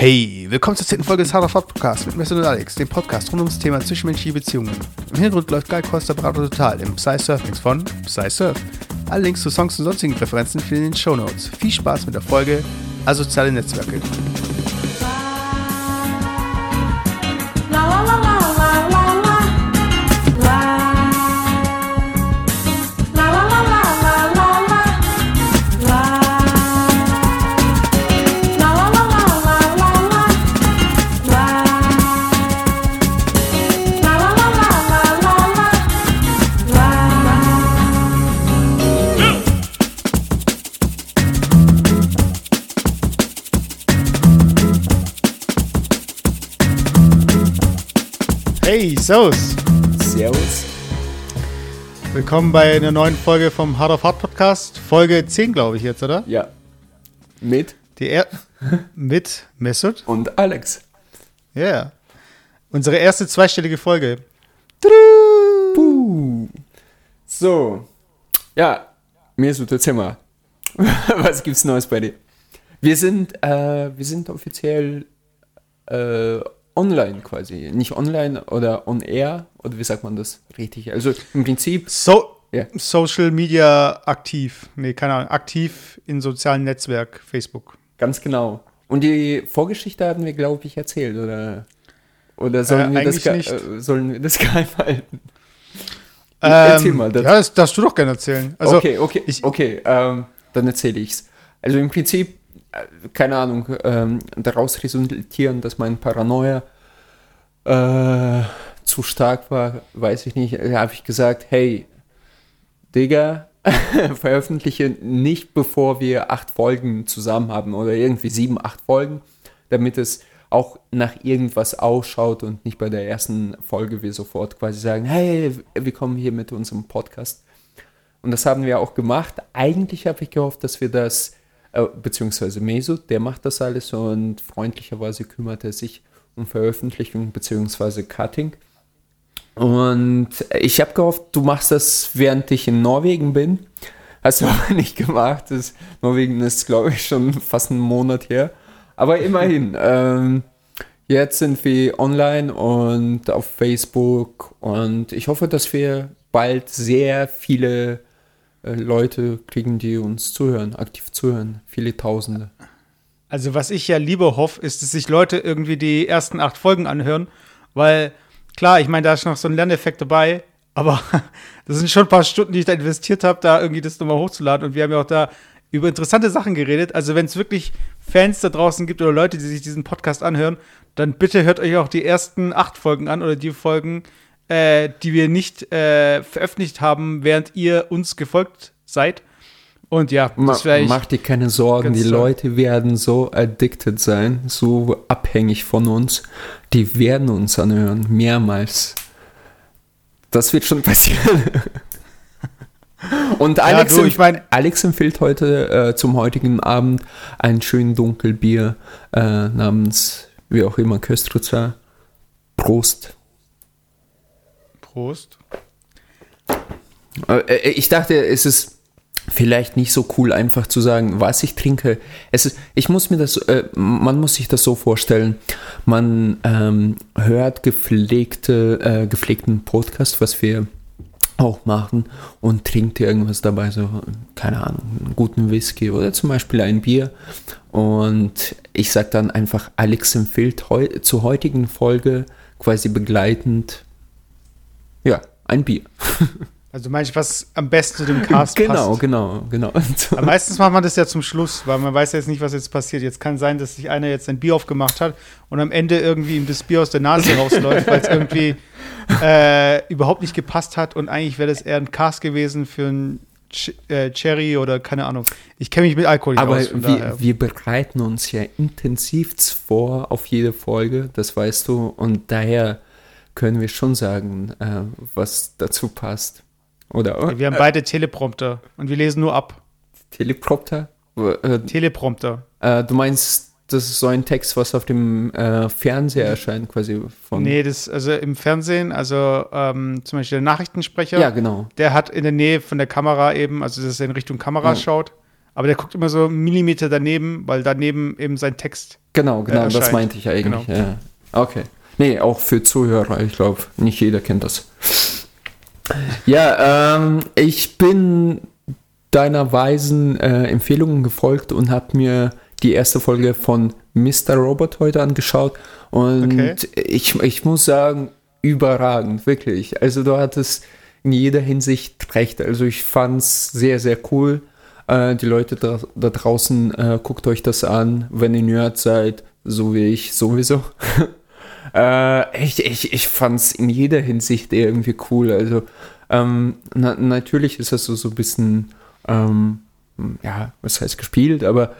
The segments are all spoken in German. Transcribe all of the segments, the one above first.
Hey, willkommen zur 10. Folge des Hard of Hard Podcasts mit Messi und Alex, dem Podcast rund ums Thema zwischenmenschliche Beziehungen. Im Hintergrund läuft Guy Costa Berater Total im Psy Surf Mix von Psy Surf. Alle Links zu Songs und sonstigen Präferenzen findet ihr in den Show Notes. Viel Spaß mit der Folge Asoziale Netzwerke. Servus. Servus. Willkommen bei einer neuen Folge vom Hard of Hard Podcast. Folge 10, glaube ich jetzt, oder? Ja. Mit Die er mit Mesut. und Alex. Ja. Yeah. Unsere erste zweistellige Folge. Puh. So. Ja, ist erzähl mal. Was gibt's Neues bei dir? Wir sind, äh, wir sind offiziell äh, online quasi. Nicht online oder on air. Oder wie sagt man das richtig? Also im Prinzip. So Ja. Social Media aktiv. Nee, keine Ahnung. Aktiv in sozialen Netzwerk, Facebook. Ganz genau. Und die Vorgeschichte hatten wir, glaube ich, erzählt, oder? Oder sollen, Äh, wir, das nicht. äh, sollen wir das geheim halten? Erzähl mal, das- Ähm, Ja, das darfst du doch gerne erzählen. Also, okay, okay, ich- okay, ähm, dann erzähle ich's. Also im Prinzip, keine Ahnung, ähm, daraus resultieren, dass mein Paranoia äh, zu stark war, weiß ich nicht, äh, habe ich gesagt, hey, Digga, veröffentliche nicht, bevor wir acht Folgen zusammen haben oder irgendwie sieben, acht Folgen, damit es auch nach irgendwas ausschaut und nicht bei der ersten Folge wir sofort quasi sagen, hey, wir kommen hier mit unserem Podcast. Und das haben wir auch gemacht. Eigentlich habe ich gehofft, dass wir das, äh, beziehungsweise Mesut, der macht das alles und freundlicherweise kümmert er sich um Veröffentlichung beziehungsweise Cutting. Und ich habe gehofft, du machst das, während ich in Norwegen bin. Hast du aber nicht gemacht. Das, Norwegen ist, glaube ich, schon fast einen Monat her. Aber immerhin. ähm, jetzt sind wir online und auf Facebook. Und ich hoffe, dass wir bald sehr viele Leute kriegen, die uns zuhören, aktiv zuhören. Viele Tausende. also, was ich ja lieber hoffe, ist, dass sich Leute irgendwie die ersten acht Folgen anhören, weil, klar, ich meine, da ist noch so ein Lerneffekt dabei, aber das sind schon ein paar Stunden, die ich da investiert habe, da irgendwie das nochmal hochzuladen. Und wir haben ja auch da über interessante Sachen geredet. Also, wenn es wirklich Fans da draußen gibt oder Leute, die sich diesen Podcast anhören, dann bitte hört euch auch die ersten acht Folgen an oder die Folgen, äh, die wir nicht äh, veröffentlicht haben, während ihr uns gefolgt seid. Und ja, Ma das wäre ich. mach dir keine Sorgen, die. Leute werden so addicted sein, so abhängig von uns. Die werden uns anhören, mehrmals. Das wird schon passieren. Und Alex, du, empf- ich mein- Alex empfiehlt heute äh, zum heutigen Abend ein schön Dunkelbier äh, namens, wie auch immer, Köstritzer. Prost. Prost. Äh, Ich dachte, es ist vielleicht nicht so cool, einfach zu sagen, was ich trinke. Es ist, ich muss mir das, äh, man muss sich das so vorstellen. Man ähm, hört gepflegte, äh, gepflegten Podcast, was wir auch machen und trinkt irgendwas dabei, so, keine Ahnung, einen guten Whisky oder zum Beispiel ein Bier. Und ich sage dann einfach, Alex empfiehlt heu zur heutigen Folge quasi begleitend, ja, ein Bier. Also meinst du, was am besten zu dem Cast Genau, passt? genau, genau. Aber meistens macht man das ja zum Schluss, weil man weiß ja jetzt nicht, was jetzt passiert. Jetzt kann sein, dass sich einer jetzt ein Bier aufgemacht hat und am Ende irgendwie ihm das Bier aus der Nase rausläuft, weil es irgendwie äh, überhaupt nicht gepasst hat und eigentlich wäre das eher ein Cast gewesen für ein Ch äh, Cherry oder keine Ahnung. Ich kenne mich mit Alkohol nicht Aber aus. wir, daher. wir bereiten uns ja intensiv vor auf jede Folge, das weißt du, und daher können wir schon sagen, äh, was dazu passt. Oder wir haben beide Teleprompter und wir lesen nur ab. Teleprompter? Äh, Teleprompter. äh, du meinst, das ist so ein Text, was auf dem äh, Fernseher erscheint, quasi von. Nee, das, also im Fernsehen, also ähm, zum Beispiel der Nachrichtensprecher, Ja, genau. der hat in der Nähe von der Kamera eben, also dass er in Richtung Kamera Ja. schaut. aber der guckt immer so einen Millimeter daneben, weil daneben eben sein Text. Genau, genau, erscheint. das meinte ich eigentlich. Genau. Ja. Okay. Nee, auch für Zuhörer, ich glaube, nicht jeder kennt das. Ja, ähm, ich bin deiner weisen äh, Empfehlungen gefolgt und habe mir die erste Folge von Mr. Robot heute angeschaut. Und Okay. ich, ich muss sagen, überragend, wirklich. Also du hattest in jeder Hinsicht recht. Also ich fand es sehr, sehr cool. Äh, die Leute da, da draußen, äh, guckt euch das an, wenn ihr Nerd seid, so wie ich sowieso. Äh, ich ich, ich fand es in jeder Hinsicht irgendwie cool. Also, ähm, na, natürlich ist das so, so ein bisschen, ähm, ja, was heißt gespielt, aber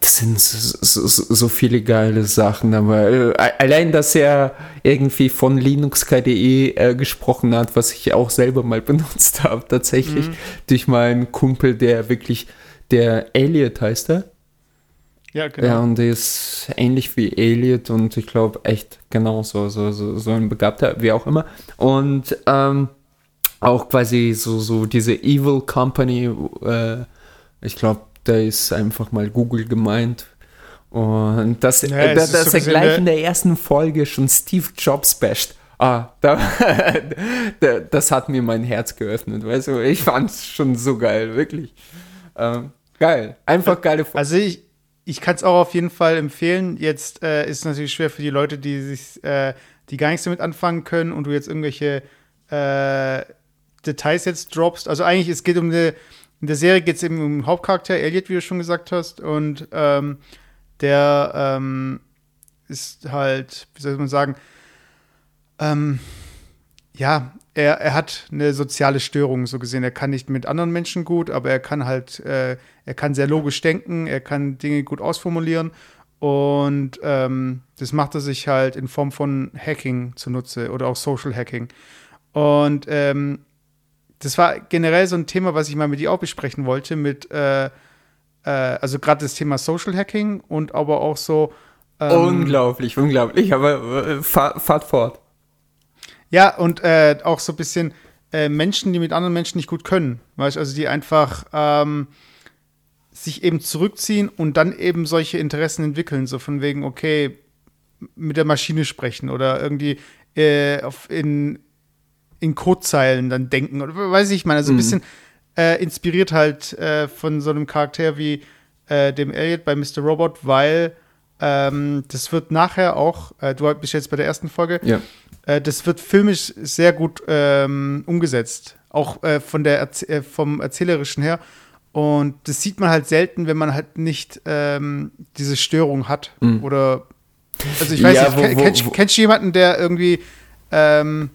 das sind so, so, so viele geile Sachen. Aber äh, allein, dass er irgendwie von Linux.de äh, gesprochen hat, was ich auch selber mal benutzt habe, tatsächlich, durch meinen Kumpel, der wirklich, der Elliot heißt er. Ja, genau. Ja, und der ist ähnlich wie Elliot und ich glaube echt genauso, so, so, so ein Begabter, wie auch immer. Und ähm, auch quasi so, so diese Evil Company, äh, ich glaube, da ist einfach mal Google gemeint. Und das, Ja, äh, da, dass so er gleich in der ersten Folge schon Steve Jobs basht. Ah, da, das hat mir mein Herz geöffnet, weißt du, ich fand es schon so geil, wirklich. Ähm, geil, einfach geile Folge. Also ich, ich kann es auch auf jeden Fall empfehlen. Jetzt äh, ist es natürlich schwer für die Leute, die sich, äh, die gar nichts damit anfangen können und du jetzt irgendwelche äh, Details jetzt droppst. Also eigentlich, es geht um eine, in der Serie geht es eben um den Hauptcharakter, Elliot, wie du schon gesagt hast. Und ähm, der ähm, ist halt, wie soll man sagen, ähm, ja, er, er hat eine soziale Störung, so gesehen. Er kann nicht mit anderen Menschen gut, aber er kann halt, äh, er kann sehr logisch denken, er kann Dinge gut ausformulieren. Und ähm, das macht er sich halt in Form von Hacking zunutze oder auch Social Hacking. Und ähm, das war generell so ein Thema, was ich mal mit dir auch besprechen wollte, mit, äh, äh, also gerade das Thema Social Hacking und aber auch so. ähm, unglaublich, unglaublich, aber äh, fahr, fahrt fort. Ja, und äh, auch so ein bisschen äh, Menschen, die mit anderen Menschen nicht gut können. Weißt du, also die einfach ähm, sich eben zurückziehen und dann eben solche Interessen entwickeln. So von wegen, okay, mit der Maschine sprechen oder irgendwie äh, auf, in, in Codezeilen dann denken oder weiß ich, ich meine, also ein bisschen äh, inspiriert halt äh, von so einem Charakter wie äh, dem Elliot bei Mr. Robot, weil ähm, das wird nachher auch, äh, du bist jetzt bei der ersten Folge, Ja. äh, das wird filmisch sehr gut ähm, umgesetzt. Auch äh, von der Erz äh, vom Erzählerischen her. Und das sieht man halt selten, wenn man halt nicht ähm, diese Störung hat. Oder also ich weiß Ja, nicht, wo- wo- kennst, wo- kennst du jemanden, der irgendwie ähm,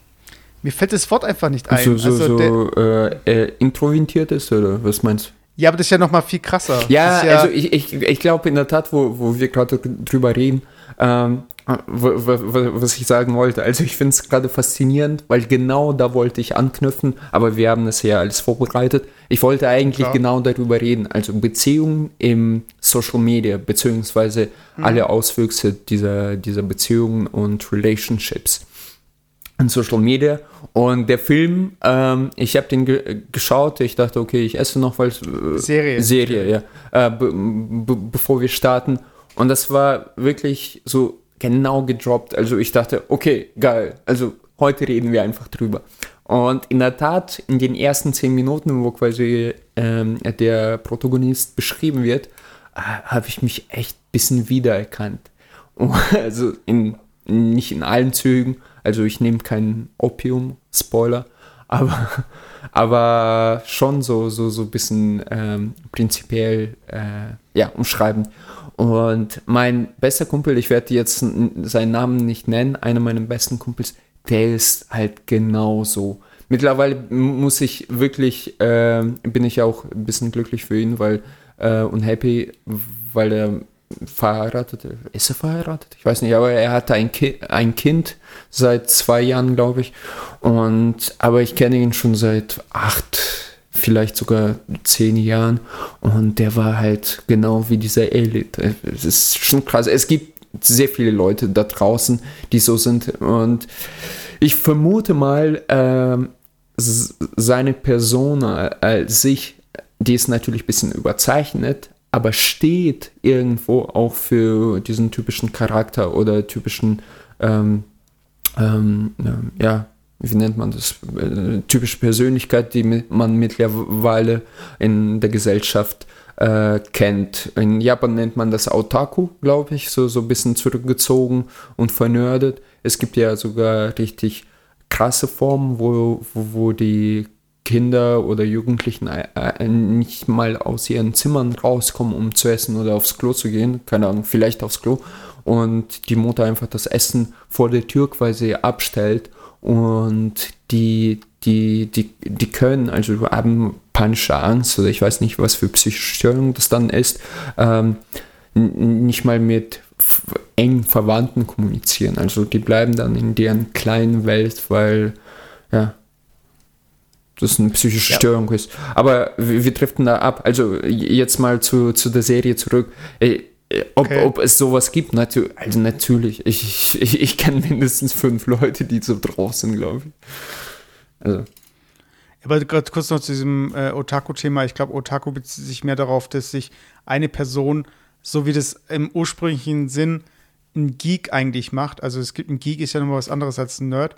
mir fällt das Wort einfach nicht ein. So, so, also so äh, äh, introvertiert ist, oder was meinst du? Ja, aber das ist ja noch mal viel krasser. Ja, ja also ich, ich, ich glaube in der Tat, wo, wo wir gerade drüber reden, ähm, was ich sagen wollte. Also ich finde es gerade faszinierend, weil genau da wollte ich anknüpfen, aber wir haben das ja alles vorbereitet. Ich wollte eigentlich Klar. genau darüber reden, also Beziehungen im Social Media, beziehungsweise Mhm. alle Auswüchse dieser, dieser Beziehungen und Relationships in Social Media. Und der Film, ähm, ich habe den ge geschaut, ich dachte, okay, ich esse noch, weil äh, Serie. Serie, ja, äh, be be bevor wir starten. Und das war wirklich so genau gedroppt. Also ich dachte, okay, geil. Also heute reden wir einfach drüber. Und in der Tat, in den ersten zehn Minuten, wo quasi ähm, der Protagonist beschrieben wird, äh, habe ich mich echt ein bisschen wiedererkannt. Also in, nicht in allen Zügen. Also ich nehme keinen Opium-Spoiler, aber, aber schon so, so, so ein bisschen ähm, prinzipiell äh, ja, umschreibend. Und mein bester Kumpel, ich werde jetzt seinen Namen nicht nennen, einer meiner besten Kumpels, der ist halt genauso. Mittlerweile muss ich wirklich, ähm, bin ich auch ein bisschen glücklich für ihn, weil äh, und happy, weil er verheiratet ist. Er verheiratet? Ich weiß nicht, aber er hatte ein, Ki ein Kind seit zwei Jahren, glaube ich. Und aber ich kenne ihn schon seit acht, vielleicht sogar zehn Jahren. Und der war halt genau wie dieser Elite. Es ist schon krass. Es gibt sehr viele Leute da draußen, die so sind. Und ich vermute mal, ähm, seine Persona als sich die ist natürlich ein bisschen überzeichnet, aber steht irgendwo auch für diesen typischen Charakter oder typischen, ähm, ähm, ja, wie nennt man das, äh, typische Persönlichkeit, die man mittlerweile in der Gesellschaft äh, kennt. In Japan nennt man das Otaku, glaube ich, so, so ein bisschen zurückgezogen und vernördet. Es gibt ja sogar richtig krasse Formen, wo, wo, wo die Kinder oder Jugendlichen äh, äh, nicht mal aus ihren Zimmern rauskommen, um zu essen oder aufs Klo zu gehen. Keine Ahnung, vielleicht aufs Klo. Und die Mutter einfach das Essen vor der Tür quasi abstellt. Und die, die, die, die können, also haben panische Angst oder ich weiß nicht, was für psychische Störung das dann ist, ähm, nicht mal mit engen Verwandten kommunizieren. Also die bleiben dann in deren kleinen Welt, weil ja, das eine psychische ja. Störung ist. Aber wir, wir driften da ab. Also jetzt mal zu, zu der Serie zurück. Ob, okay. ob es sowas gibt, natu also natürlich. Ich, ich, ich kenne mindestens fünf Leute, die so drauf sind, glaube ich. Also. Aber gerade kurz noch zu diesem äh, Otaku-Thema. Ich glaube, Otaku bezieht sich mehr darauf, dass sich eine Person, so wie das im ursprünglichen Sinn ein Geek eigentlich macht, also es gibt ein Geek, ist ja nochmal was anderes als ein Nerd,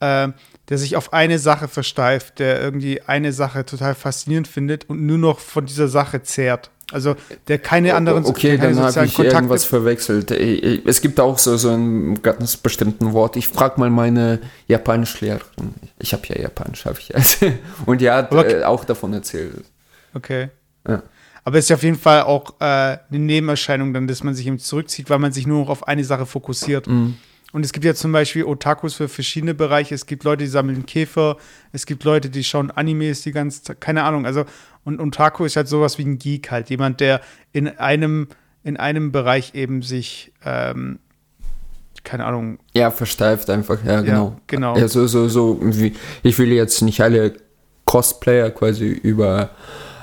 äh, der sich auf eine Sache versteift, der irgendwie eine Sache total faszinierend findet und nur noch von dieser Sache zehrt. Also der keine anderen Okay, keine dann habe ich Kontakte irgendwas verwechselt. Es gibt auch so, so ein ganz bestimmten Wort. Ich frage mal meine Japanischlehrerin. Ich habe ja Japanisch, habe ich ja. Und die hat okay. äh, auch davon erzählt. Okay. Ja. Aber es ist ja auf jeden Fall auch äh, eine Nebenerscheinung dann, dass man sich eben zurückzieht, weil man sich nur noch auf eine Sache fokussiert. Mhm. Und es gibt ja zum Beispiel Otakus für verschiedene Bereiche. Es gibt Leute, die sammeln Käfer. Es gibt Leute, die schauen Animes die ganze Zeit. Keine Ahnung. Also, und Otaku ist halt sowas wie ein Geek halt. Jemand, der in einem, in einem Bereich eben sich, ähm, keine Ahnung. Ja, versteift einfach. Ja, genau. Ja, genau. Ja, so, so, so. Wie, ich will jetzt nicht alle Cosplayer quasi über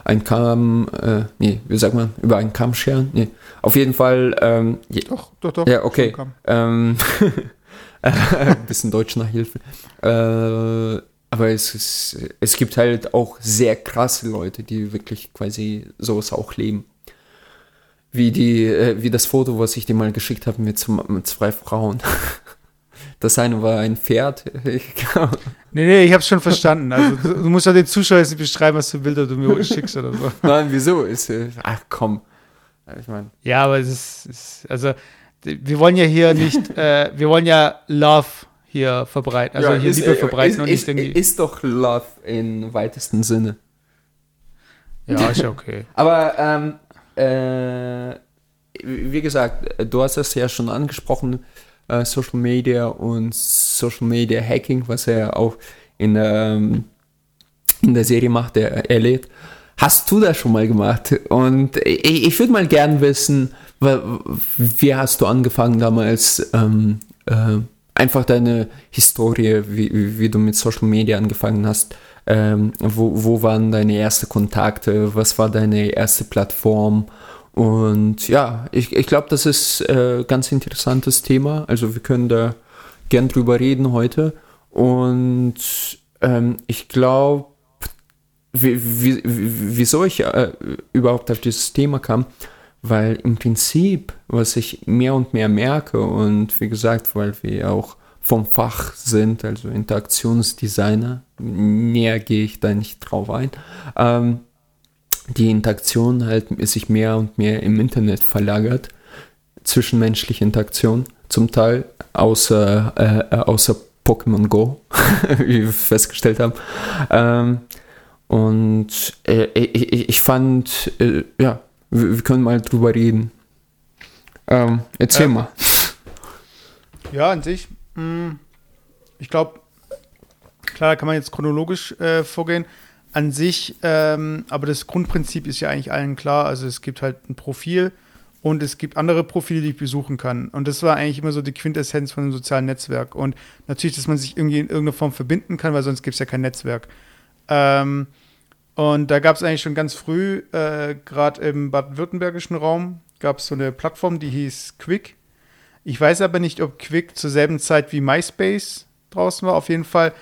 ein Kamm, äh, nee, wie sagt man, über einen Kamm scheren? Nee. Auf jeden Fall, ähm, doch, doch, doch. Ja, okay. Ähm, ein bisschen Deutsch Nachhilfe. Äh, aber es, ist, es gibt halt auch sehr krasse Leute, die wirklich quasi sowas auch leben. Wie, die, äh, wie das Foto, was ich dir mal geschickt habe mit, mit zwei Frauen. Das eine war ein Pferd. nee, nee, ich hab's schon verstanden. Also du, du musst ja den Zuschauern jetzt nicht beschreiben, was für Bilder du mir schickst oder so. Nein, wieso? Ist, äh, ach komm. Ich mein. Ja, aber es ist, ist, also wir wollen ja hier nicht, äh, wir wollen ja Love hier verbreiten, also ja, hier ist, Liebe äh, verbreiten ist, und nicht irgendwie. Ist doch Love im weitesten Sinne. Ja, ist ja okay. aber ähm, äh, wie gesagt, du hast es ja schon angesprochen, äh, Social Media und Social Media Hacking, was er auch in, ähm, in der Serie macht, der er lädt. Hast du das schon mal gemacht? Und ich, ich würde mal gern wissen, wie hast du angefangen damals? Ähm, äh, einfach deine Historie, wie, wie du mit Social Media angefangen hast. Ähm, wo, wo waren deine ersten Kontakte? Was war deine erste Plattform? Und ja, ich, ich glaube, das ist ein äh, ganz interessantes Thema. Also wir können da gern drüber reden heute. Und ähm, ich glaube, wie, wie, wieso ich äh, überhaupt auf dieses Thema kam, weil im Prinzip, was ich mehr und mehr merke und wie gesagt, weil wir auch vom Fach sind, also Interaktionsdesigner, näher gehe ich da nicht drauf ein, ähm, die Interaktion halt sich mehr und mehr im Internet verlagert, zwischenmenschliche Interaktion zum Teil, außer, äh, außer Pokémon Go, wie wir festgestellt haben. Ähm, und äh, ich, ich, fand, äh, ja, wir, wir, können mal drüber reden. Ähm, erzähl mal. Ja, an sich, mh, hm, ich glaube, klar kann man jetzt chronologisch äh, vorgehen an sich, ähm, aber das Grundprinzip ist ja eigentlich allen klar. Also es gibt halt ein Profil und es gibt andere Profile, die ich besuchen kann. Und das war eigentlich immer so die Quintessenz von einem sozialen Netzwerk. Und natürlich, dass man sich irgendwie in irgendeiner Form verbinden kann, weil sonst gibt es ja kein Netzwerk. Ähm, und da gab es eigentlich schon ganz früh, äh, gerade im baden-württembergischen Raum, gab es so eine Plattform, die hieß Quick. Ich weiß aber nicht, ob Quick zur selben Zeit wie MySpace draußen war. Auf jeden Fall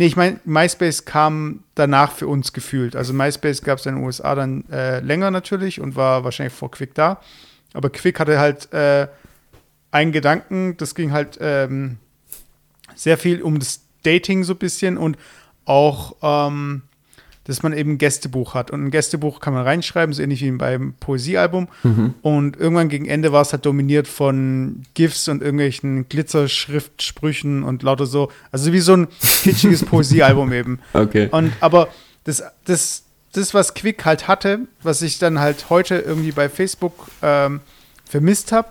Nee, ich meine, MySpace kam danach für uns gefühlt. Also MySpace gab es in den USA dann äh, länger natürlich und war wahrscheinlich vor Quick da. Aber Quick hatte halt äh, einen Gedanken, das ging halt ähm, sehr viel um das Dating so ein bisschen und auch, ähm, dass man eben ein Gästebuch hat. Und ein Gästebuch kann man reinschreiben, so ähnlich wie beim Poesiealbum. Mhm. Und irgendwann gegen Ende war es halt dominiert von GIFs und irgendwelchen Glitzerschriftsprüchen und lauter so. Also wie so ein kitschiges Poesiealbum eben. Okay. Und aber das, das, das, was Quick halt hatte, was ich dann halt heute irgendwie bei Facebook ähm, vermisst habe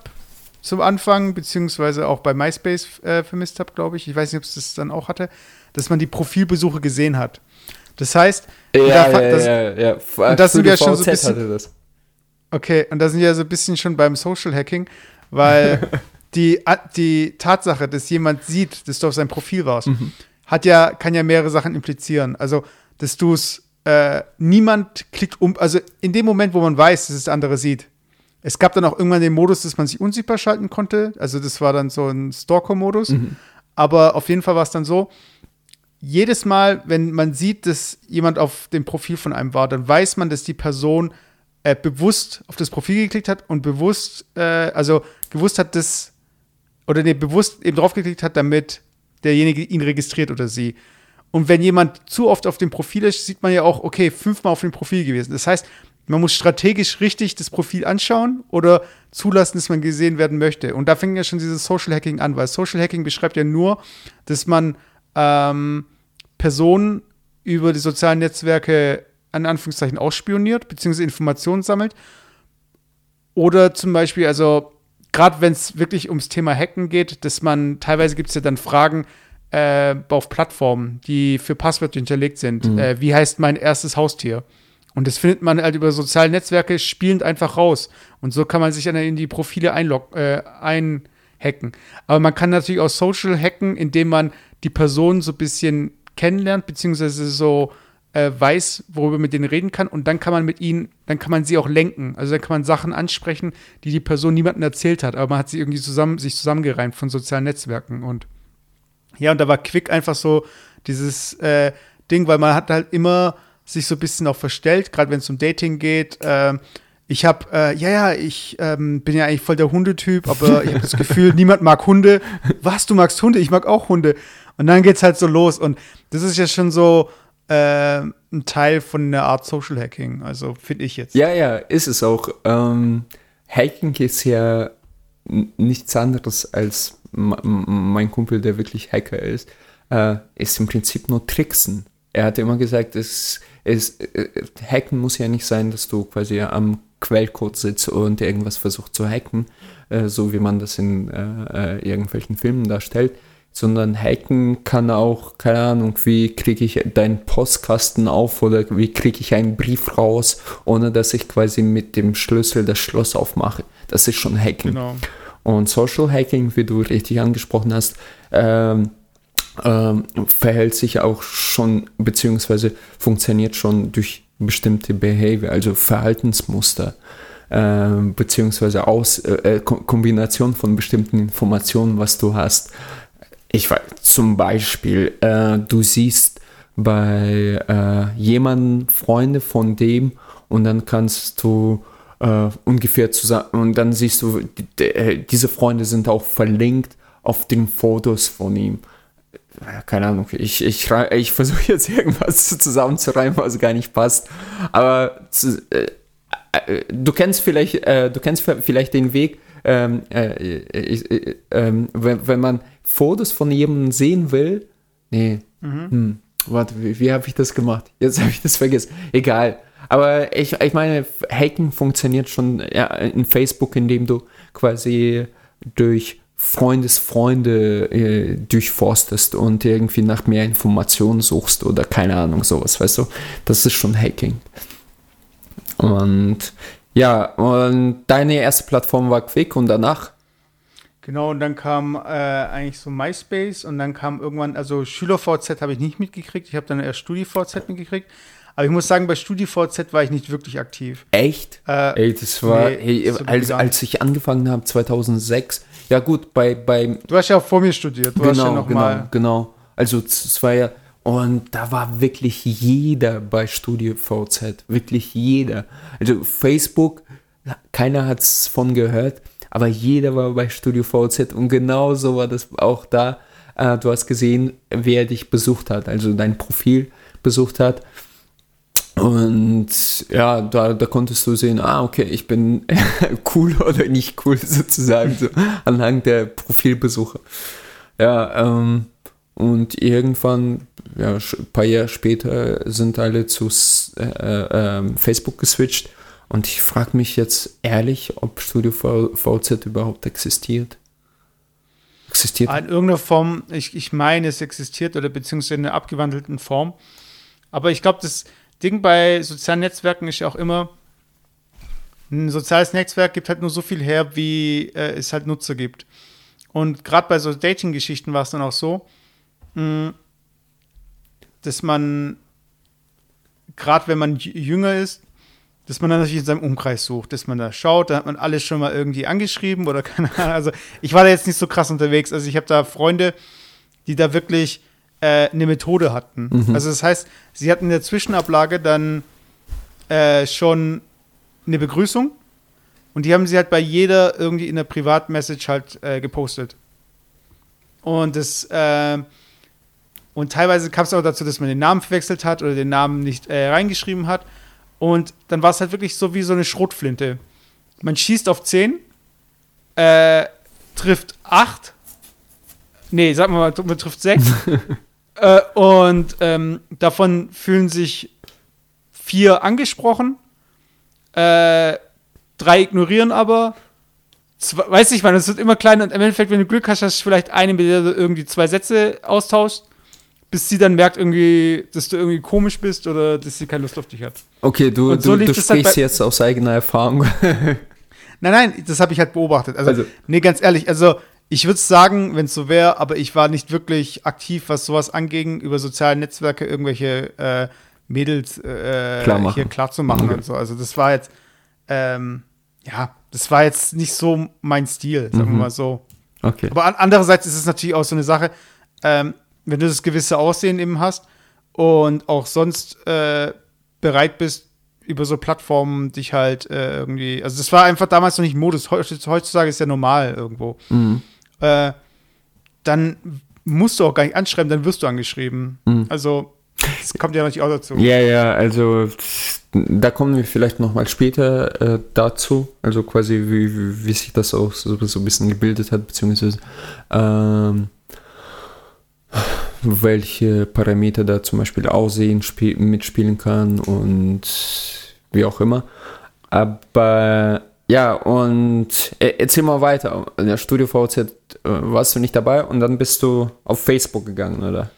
zum Anfang, beziehungsweise auch bei MySpace äh, vermisst habe, glaube ich. Ich weiß nicht, ob es das dann auch hatte, dass man die Profilbesuche gesehen hat. Das heißt, Ja, da- ja, das- ja, ja. und das sind wir schon so ein bisschen-. Okay, und da sind wir ja so ein bisschen schon beim Social Hacking, weil die, die Tatsache, dass jemand sieht, dass du auf seinem Profil warst, Mhm. hat ja, kann ja mehrere Sachen implizieren. Also, dass du es, äh, niemand klickt um, also in dem Moment, wo man weiß, dass es der andere sieht. Es gab dann auch irgendwann den Modus, dass man sich unsichtbar schalten konnte. Also, das war dann so ein Stalker-Modus. Aber auf jeden Fall war es dann so, jedes Mal, wenn man sieht, dass jemand auf dem Profil von einem war, dann weiß man, dass die Person äh, bewusst auf das Profil geklickt hat und bewusst, äh, also gewusst hat, dass, oder nee, bewusst eben draufgeklickt hat, damit derjenige ihn registriert oder sie. Und wenn jemand zu oft auf dem Profil ist, sieht man ja auch, okay, fünfmal auf dem Profil gewesen. Das heißt, man muss strategisch richtig das Profil anschauen oder zulassen, dass man gesehen werden möchte. Und da fängt ja schon dieses Social Hacking an, weil Social Hacking beschreibt ja nur, dass man ähm, Personen über die sozialen Netzwerke an Anführungszeichen ausspioniert, beziehungsweise Informationen sammelt. Oder zum Beispiel, also gerade wenn es wirklich ums Thema Hacken geht, dass man, teilweise gibt es ja dann Fragen äh, auf Plattformen, die für Passwörter hinterlegt sind. Äh, wie heißt mein erstes Haustier? Und das findet man halt über soziale Netzwerke spielend einfach raus. Und so kann man sich dann in die Profile einlog äh, einhacken. Aber man kann natürlich auch Social hacken, indem man die Person so ein bisschen kennenlernt, beziehungsweise so äh, weiß, worüber man mit denen reden kann. Und dann kann man mit ihnen, dann kann man sie auch lenken. Also dann kann man Sachen ansprechen, die die Person niemandem erzählt hat. Aber man hat sie irgendwie zusammen, sich zusammengereimt von sozialen Netzwerken. Und ja, und da war Quick einfach so dieses äh, Ding, weil man hat halt immer sich so ein bisschen auch verstellt, gerade wenn es um Dating geht. Ähm, ich habe, äh, ja, ja, ich ähm, bin ja eigentlich voll der Hundetyp, aber ich habe das Gefühl, niemand mag Hunde. Was, du magst Hunde? Ich mag auch Hunde. Und dann geht's halt so los. Und das ist ja schon so äh, ein Teil von der Art Social Hacking. Also finde ich jetzt. Ja, ja, ist es auch. Ähm, Hacking ist ja nichts anderes als mein Kumpel, der wirklich Hacker ist, äh, ist im Prinzip nur Tricksen. Er hat immer gesagt, es, es, äh, Hacken muss ja nicht sein, dass du quasi am Quellcode sitzt und irgendwas versucht zu hacken, äh, so wie man das in äh, äh, irgendwelchen Filmen darstellt, sondern hacken kann auch, keine Ahnung, wie kriege ich deinen Postkasten auf oder wie kriege ich einen Brief raus, ohne dass ich quasi mit dem Schlüssel das Schloss aufmache. Das ist schon Hacking. Genau. Und Social Hacking, wie du richtig angesprochen hast, ähm, ähm, verhält sich auch schon, beziehungsweise funktioniert schon durch bestimmte Behavior, also Verhaltensmuster, ähm, beziehungsweise aus, äh, äh, Ko- Kombination von bestimmten Informationen, was du hast. Ich weiß, zum Beispiel, äh, du siehst bei äh, jemandem Freunde von dem und dann kannst du äh, ungefähr zusammen und dann siehst du, die, die, äh, diese Freunde sind auch verlinkt auf den Fotos von ihm. Keine Ahnung, ich, ich, ich versuche jetzt irgendwas zusammenzureimen, was gar nicht passt. Aber zu, äh, äh, du kennst vielleicht, äh, du kennst vielleicht den Weg, ähm, äh, äh, ähm, wenn, wenn man Fotos von jemandem sehen will. Nee, hm, warte, wie, wie habe ich das gemacht? Jetzt habe ich das vergessen. Egal. Aber ich, ich meine, Hacken funktioniert schon ja, in Facebook, indem du quasi durch Freundesfreunde äh, durchforstest und irgendwie nach mehr Informationen suchst oder keine Ahnung, sowas, weißt du? Das ist schon Hacking. Und ja, und deine erste Plattform war Quick und danach? Genau, und dann kam äh, eigentlich so MySpace und dann kam irgendwann, also SchülerVZ habe ich nicht mitgekriegt, ich habe dann erst StudiVZ mitgekriegt. Aber ich muss sagen, bei StudiVZ war ich nicht wirklich aktiv. Echt? Äh, Ey, das war, nee, hey, so als, als ich angefangen habe, 2006, ja gut, bei, bei Du hast ja auch vor mir studiert, du hast ja genau, noch genau, mal. genau. Also es war ja, Und da war wirklich jeder bei Studio VZ, wirklich jeder. Also Facebook, keiner hat es von gehört, aber jeder war bei Studio VZ und genauso war das auch da. Äh, du hast gesehen, wer dich besucht hat, also dein Profil besucht hat. Und ja, da, da konntest du sehen, ah, okay, ich bin cool oder nicht cool sozusagen, so anhand der Profilbesuche. Ja, ähm, und irgendwann, ja, ein paar Jahre später sind alle zu äh, äh, Facebook geswitcht. Und ich frage mich jetzt ehrlich, ob Studio VZ überhaupt existiert. Existiert? In irgendeiner Form, ich, ich meine, es existiert oder beziehungsweise in einer abgewandelten Form. Aber ich glaube, das Ding bei sozialen Netzwerken ist ja auch immer, ein soziales Netzwerk gibt halt nur so viel her, wie äh, es halt Nutzer gibt. Und gerade bei so Dating-Geschichten war es dann auch so, mh, hm, dass man, gerade wenn man jünger ist, dass man dann natürlich in seinem Umkreis sucht, dass man da schaut, da hat man alles schon mal irgendwie angeschrieben oder keine Ahnung. Also ich war da jetzt nicht so krass unterwegs. Also ich habe da Freunde, die da wirklich äh, eine Methode hatten. Mhm. Also das heißt, sie hatten in der Zwischenablage dann äh, schon eine Begrüßung und die haben sie halt bei jeder irgendwie in der Privatmessage halt äh, gepostet. Und das äh, und teilweise kam es auch dazu, dass man den Namen verwechselt hat oder den Namen nicht äh, reingeschrieben hat. Und dann war es halt wirklich so wie so eine Schrotflinte. Man schießt auf 10, äh, trifft 8, nee, wir mal, man trifft 6 Äh, und ähm, davon fühlen sich vier angesprochen, äh, drei ignorieren aber. Zwei, weiß ich, weil es wird immer kleiner und im Endeffekt, wenn du Glück hast, hast du vielleicht eine, mit der du irgendwie zwei Sätze austauschst, bis sie dann merkt irgendwie, dass du irgendwie komisch bist oder dass sie keine Lust auf dich hat. Okay, du, so du, du halt sprichst halt jetzt aus eigener Erfahrung. nein, nein, das habe ich halt beobachtet. Also, also, nee, ganz ehrlich, also ich würde sagen, wenn es so wäre, aber ich war nicht wirklich aktiv, was sowas anging, über soziale Netzwerke irgendwelche äh, Mädels äh, klar hier klar zu machen okay. und so. Also das war jetzt, ähm, ja, das war jetzt nicht so mein Stil, sagen mhm. wir mal so. Okay. Aber an, andererseits ist es natürlich auch so eine Sache, ähm, wenn du das gewisse Aussehen eben hast und auch sonst äh, bereit bist, über so Plattformen dich halt äh, irgendwie, also das war einfach damals noch nicht Modus, heutzutage ist ja normal irgendwo. Mhm äh, dann musst du auch gar nicht anschreiben, dann wirst du angeschrieben. Mhm. Also, das kommt ja natürlich auch dazu. Ja, ja, also da kommen wir vielleicht nochmal später äh, dazu, also quasi wie, wie, sich das auch so, so ein bisschen gebildet hat, beziehungsweise ähm, welche Parameter da zum Beispiel Aussehen mitspielen kann und wie auch immer. Aber ja, und äh, erzähl mal weiter. In der Studio VZ äh, warst du nicht dabei und dann bist du auf Facebook gegangen, oder?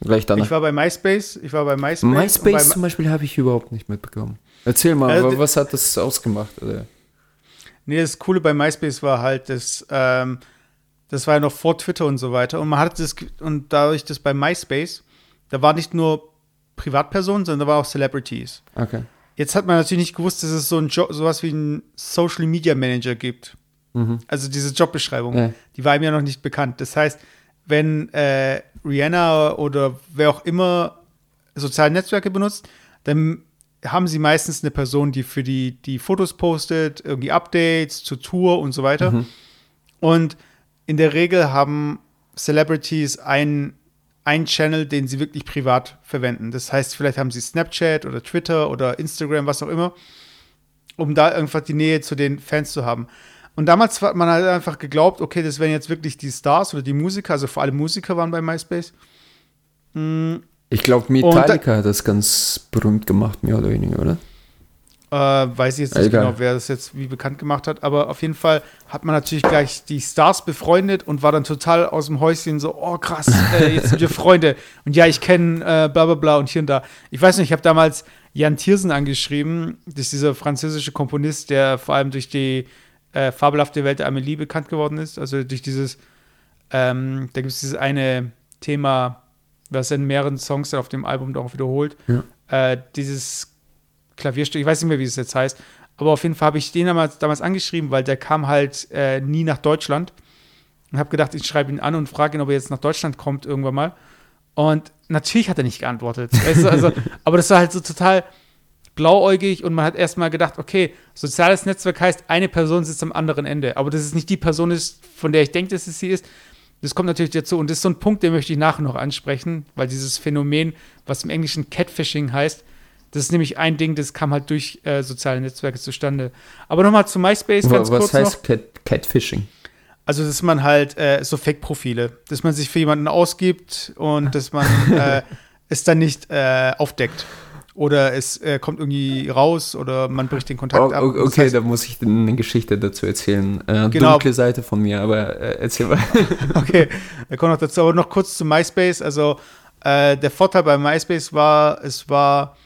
Gleich danach. Ich war bei MySpace. Ich war bei MySpace. MySpace bei zum Beispiel habe ich überhaupt nicht mitbekommen. Erzähl mal, also, was hat das ausgemacht? Oder? Nee, das Coole bei MySpace war halt, dass ähm, das war ja noch vor Twitter und so weiter. Und man hatte das, und dadurch, dass bei MySpace, da war nicht nur Privatpersonen, sondern da waren auch Celebrities. Okay. Jetzt hat man natürlich nicht gewusst, dass es so ein Job, sowas wie einen Social Media Manager gibt. Mhm. Also diese Jobbeschreibung, ja. die war ihm ja noch nicht bekannt. Das heißt, wenn äh, Rihanna oder wer auch immer soziale Netzwerke benutzt, dann haben sie meistens eine Person, die für die, die Fotos postet, irgendwie Updates zur Tour und so weiter. Mhm. Und in der Regel haben Celebrities einen einen Channel, den sie wirklich privat verwenden. Das heißt, vielleicht haben sie Snapchat oder Twitter oder Instagram, was auch immer, um da einfach die Nähe zu den Fans zu haben. Und damals hat man halt einfach geglaubt, okay, das wären jetzt wirklich die Stars oder die Musiker, also vor allem Musiker waren bei MySpace. Mhm. Ich glaube, Metallica hat das ganz berühmt gemacht, mehr oder weniger, oder? Äh, weiß ich jetzt nicht Egal. genau, wer das jetzt wie bekannt gemacht hat, aber auf jeden Fall hat man natürlich gleich die Stars befreundet und war dann total aus dem Häuschen so, oh krass, äh, jetzt sind wir Freunde. Und ja, ich kenne äh, bla bla bla und hier und da. Ich weiß nicht, ich habe damals Jan Thiersen angeschrieben, das ist dieser französische Komponist, der vor allem durch die äh, fabelhafte Welt der Amelie bekannt geworden ist. Also durch dieses, ähm, da gibt es dieses eine Thema, was in mehreren Songs auf dem Album auch wiederholt. Ja. Äh, dieses Klavierstück, ich weiß nicht mehr, wie es jetzt heißt, aber auf jeden Fall habe ich den damals, damals angeschrieben, weil der kam halt äh, nie nach Deutschland und habe gedacht, ich schreibe ihn an und frage ihn, ob er jetzt nach Deutschland kommt irgendwann mal. Und natürlich hat er nicht geantwortet. Weißt du, also, aber das war halt so total blauäugig und man hat erstmal gedacht, okay, soziales Netzwerk heißt, eine Person sitzt am anderen Ende. Aber dass es nicht die Person ist, von der ich denke, dass es sie ist, das kommt natürlich dazu. Und das ist so ein Punkt, den möchte ich nachher noch ansprechen, weil dieses Phänomen, was im Englischen Catfishing heißt, das ist nämlich ein Ding, das kam halt durch äh, soziale Netzwerke zustande. Aber nochmal zu MySpace ganz was kurz heißt noch. Cat, Catfishing? Also, dass man halt äh, so Fake-Profile, dass man sich für jemanden ausgibt und dass man äh, es dann nicht äh, aufdeckt. Oder es äh, kommt irgendwie raus oder man bricht den Kontakt oh, ab. Okay, das heißt, da muss ich eine Geschichte dazu erzählen. Äh, genau. Dunkle Seite von mir, aber äh, erzähl mal. okay, da kommt noch dazu. Aber noch kurz zu MySpace. Also, äh, der Vorteil bei MySpace war, es war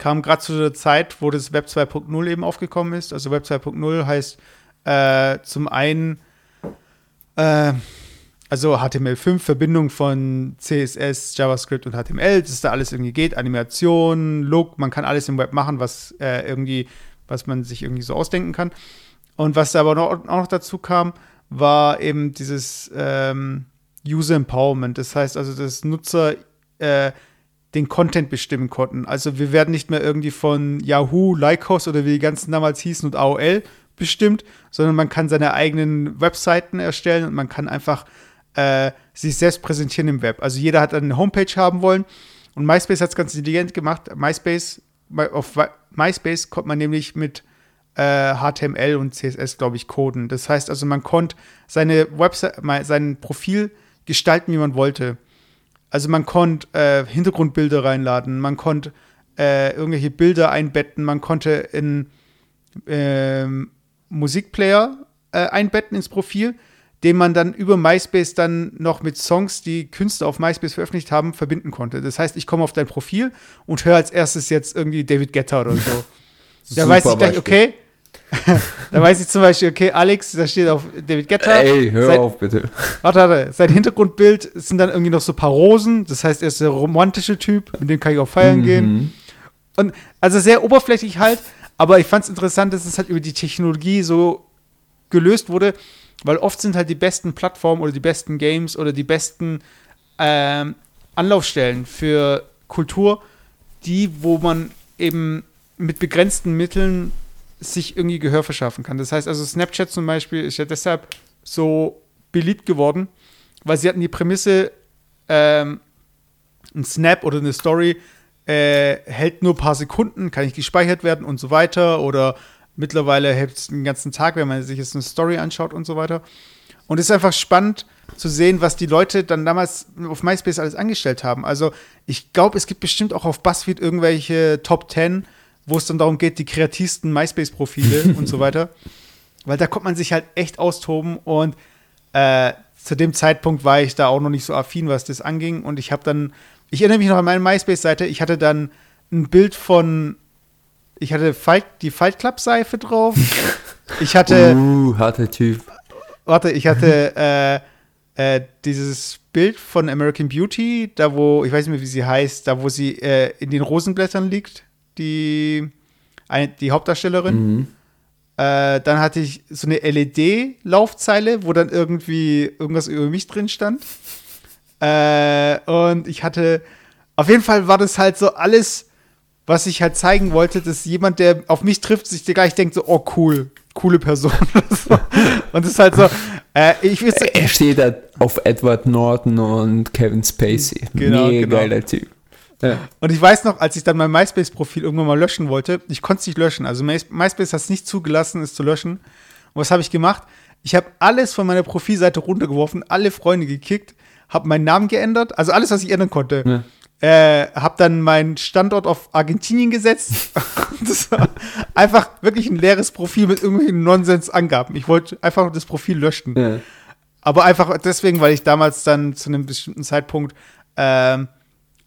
kam gerade zu der Zeit, wo das Web 2.0 eben aufgekommen ist. Also Web 2.0 heißt äh, zum einen äh, also HTML5, Verbindung von CSS, JavaScript und HTML, dass da alles irgendwie geht, Animation, Look, man kann alles im Web machen, was äh, irgendwie, was man sich irgendwie so ausdenken kann. Und was da aber noch, auch noch dazu kam, war eben dieses ähm, User Empowerment. Das heißt also, dass Nutzer äh, den Content bestimmen konnten. Also wir werden nicht mehr irgendwie von Yahoo, Lycos oder wie die ganzen damals hießen und AOL bestimmt, sondern man kann seine eigenen Webseiten erstellen und man kann einfach äh, sich selbst präsentieren im Web. Also jeder hat eine Homepage haben wollen und MySpace hat es ganz intelligent gemacht. MySpace, auf MySpace konnte man nämlich mit äh, HTML und CSS, glaube ich, coden. Das heißt also, man konnte seine Website, sein Profil gestalten, wie man wollte. Also man konnte äh, Hintergrundbilder reinladen, man konnte äh, irgendwelche Bilder einbetten, man konnte in äh, Musikplayer einbetten ins Profil, den man dann über MySpace dann noch mit Songs, die Künstler auf MySpace veröffentlicht haben, verbinden konnte. Das heißt, ich komme auf dein Profil und höre als erstes jetzt irgendwie David Guetta oder so. da weiß ich gleich, okay, da weiß ich zum Beispiel, okay, Alex, da steht auf David Guetta. Ey, hör sein, auf, bitte. Warte, warte. Sein Hintergrundbild sind dann irgendwie noch so ein paar Rosen. Das heißt, er ist der romantische Typ, mit dem kann ich auch feiern mhm. gehen. Und also sehr oberflächlich halt, aber ich fand es interessant, dass es halt über die Technologie so gelöst wurde, weil oft sind halt die besten Plattformen oder die besten Games oder die besten ähm, Anlaufstellen für Kultur, die, wo man eben mit begrenzten Mitteln sich irgendwie Gehör verschaffen kann. Das heißt also, Snapchat zum Beispiel ist ja deshalb so beliebt geworden, weil sie hatten die Prämisse, ähm, ein Snap oder eine Story äh, hält nur ein paar Sekunden, kann nicht gespeichert werden und so weiter. Oder mittlerweile hält es den ganzen Tag, wenn man sich jetzt eine Story anschaut und so weiter. Und es ist einfach spannend zu sehen, was die Leute dann damals auf MySpace alles angestellt haben. Also ich glaube, es gibt bestimmt auch auf BuzzFeed irgendwelche Top 10 wo es dann darum geht, die kreativsten MySpace-Profile und so weiter. Weil da kommt man sich halt echt austoben und äh, zu dem Zeitpunkt war ich da auch noch nicht so affin, was das anging. Und ich habe dann, ich erinnere mich noch an meine MySpace-Seite, ich hatte dann ein Bild von, ich hatte Fight, die Fight Club-Seife drauf. Ich hatte. Uh, harter Typ. Warte, ich hatte äh, äh, dieses Bild von American Beauty, da wo, ich weiß nicht mehr, wie sie heißt, da wo sie äh, in den Rosenblättern liegt die, eine, die Hauptdarstellerin. Mhm. Äh, dann hatte ich so eine LED-Laufzeile, wo dann irgendwie irgendwas über mich drin stand. Äh, und ich hatte, auf jeden Fall war das halt so alles, was ich halt zeigen wollte, dass jemand, der auf mich trifft, sich gleich denkt so, oh cool, coole Person. und das ist halt so, äh, ich weiß, Er steht da auf Edward Norton und Kevin Spacey. Genau, Mega genau. geiler Typ. Ja. Und ich weiß noch, als ich dann mein MySpace-Profil irgendwann mal löschen wollte, ich konnte es nicht löschen. Also MySpace hat es nicht zugelassen, es zu löschen. Und was habe ich gemacht? Ich habe alles von meiner Profilseite runtergeworfen, alle Freunde gekickt, habe meinen Namen geändert, also alles, was ich ändern konnte. Ja. Äh, habe dann meinen Standort auf Argentinien gesetzt. das war einfach wirklich ein leeres Profil mit irgendwelchen Nonsens-Angaben. Ich wollte einfach das Profil löschen. Ja. Aber einfach deswegen, weil ich damals dann zu einem bestimmten Zeitpunkt äh,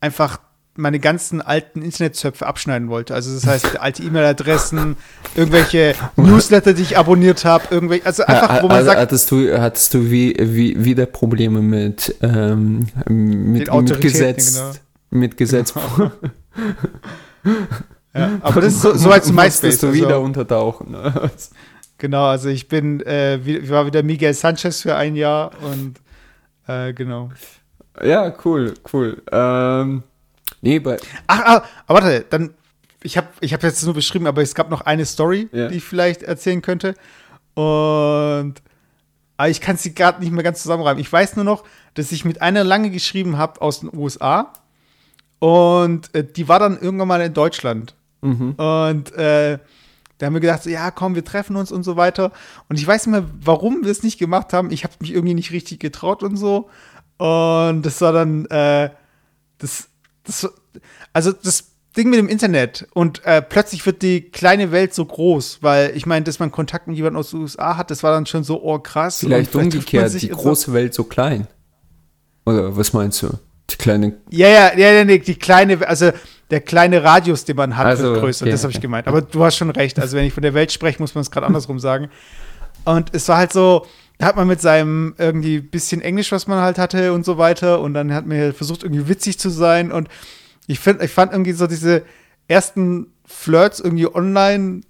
einfach meine ganzen alten Internetzöpfe abschneiden wollte. Also das heißt, alte E-Mail-Adressen, irgendwelche Newsletter, die ich abonniert habe, irgendwelche, also einfach, wo man also, sagt. Hattest du, hattest du wie, wie, wieder Probleme mit, ähm, mit, mit Gesetz? Genau. Mit Gesetz. Genau. ja, aber das ist so, so als MySpace. du wieder also, untertauchen. genau, also ich bin, äh, wie, war wieder Miguel Sanchez für ein Jahr und äh, genau. Ja, cool, cool. Ähm, nee, bei. Ach, ah, aber warte, dann. Ich habe ich hab jetzt nur beschrieben, aber es gab noch eine Story, Ja. die ich vielleicht erzählen könnte. Und. Aber ich kann sie gerade nicht mehr ganz zusammenreimen. Ich weiß nur noch, dass ich mit einer lange geschrieben habe aus den USA. Und äh, die war dann irgendwann mal in Deutschland. Mhm. Und äh, da haben wir gedacht, so, ja, komm, wir treffen uns und so weiter. Und ich weiß nicht mehr, warum wir es nicht gemacht haben. Ich habe mich irgendwie nicht richtig getraut und so. Und das war dann, äh, das, das, also das Ding mit dem Internet. Und äh, plötzlich wird die kleine Welt so groß, weil ich meine, dass man Kontakt mit jemandem aus den USA hat, das war dann schon so, oh krass. Vielleicht man umgekehrt, die große Welt so klein. Oder was meinst du? Die kleine. Ja, ja, ja, ja, nee, die kleine, also der kleine Radius, den man hat, Also, wird größer. okay, das habe ich gemeint. Aber du hast schon recht. Also, wenn ich von der Welt spreche, muss man es gerade andersrum sagen. Und es war halt so, hat man mit seinem irgendwie bisschen Englisch, was man halt hatte und so weiter. Und dann hat man versucht, irgendwie witzig zu sein. Und ich, find, ich fand irgendwie so diese ersten Flirts irgendwie online,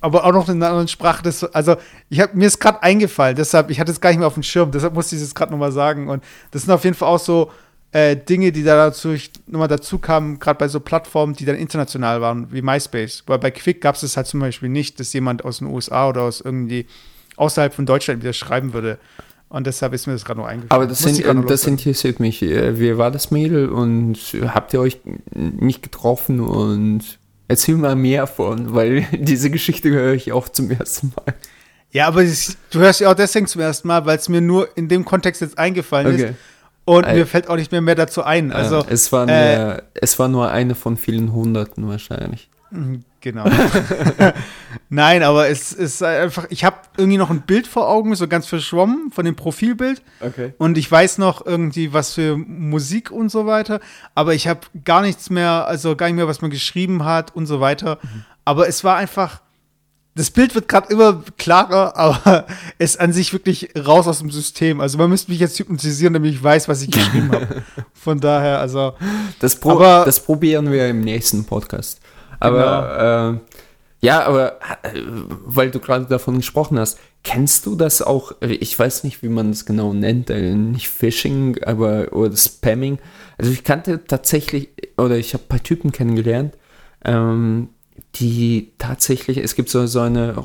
aber auch noch in einer anderen Sprache. Das, also, ich hab, mir ist gerade eingefallen, deshalb, ich hatte es gar nicht mehr auf dem Schirm, deshalb musste ich es gerade nochmal sagen. Und das sind auf jeden Fall auch so äh, Dinge, die da dazu nochmal dazu kamen, gerade bei so Plattformen, die dann international waren, wie MySpace. Weil bei Quick gab es es halt zum Beispiel nicht, dass jemand aus den USA oder aus irgendwie außerhalb von Deutschland wieder schreiben würde. Und deshalb ist mir das gerade noch eingefallen. Aber das, sind, ich grad noch äh, das interessiert mich. Äh, Wie war das Mädel und habt ihr euch nicht getroffen und erzähl mal mehr von, weil diese Geschichte höre ich auch zum ersten Mal. Ja, aber es- du hörst ja auch deswegen zum ersten Mal, weil es mir nur in dem Kontext jetzt eingefallen ist. Okay. Und Ey. mir fällt auch nicht mehr mehr dazu ein. Also, es, war äh, nur, es war nur eine von vielen Hunderten wahrscheinlich. Genau. Nein, aber es ist einfach, ich habe irgendwie noch ein Bild vor Augen, so ganz verschwommen von dem Profilbild. Okay. Und ich weiß noch irgendwie, was für Musik und so weiter. Aber ich habe gar nichts mehr, also gar nicht mehr, was man geschrieben hat und so weiter. Aber es war einfach, das Bild wird gerade immer klarer, aber es ist an sich wirklich raus aus dem System. Also man müsste mich jetzt hypnotisieren, damit ich weiß, was ich geschrieben habe. Von daher, also. Das, pro das probieren wir im nächsten Podcast. Aber äh, ja, aber äh, weil du gerade davon gesprochen hast, kennst du das auch? Ich weiß nicht, wie man das genau nennt, äh, nicht Phishing, aber oder Spamming. Also ich kannte tatsächlich oder ich habe ein paar Typen kennengelernt, ähm, die tatsächlich, es gibt so, so eine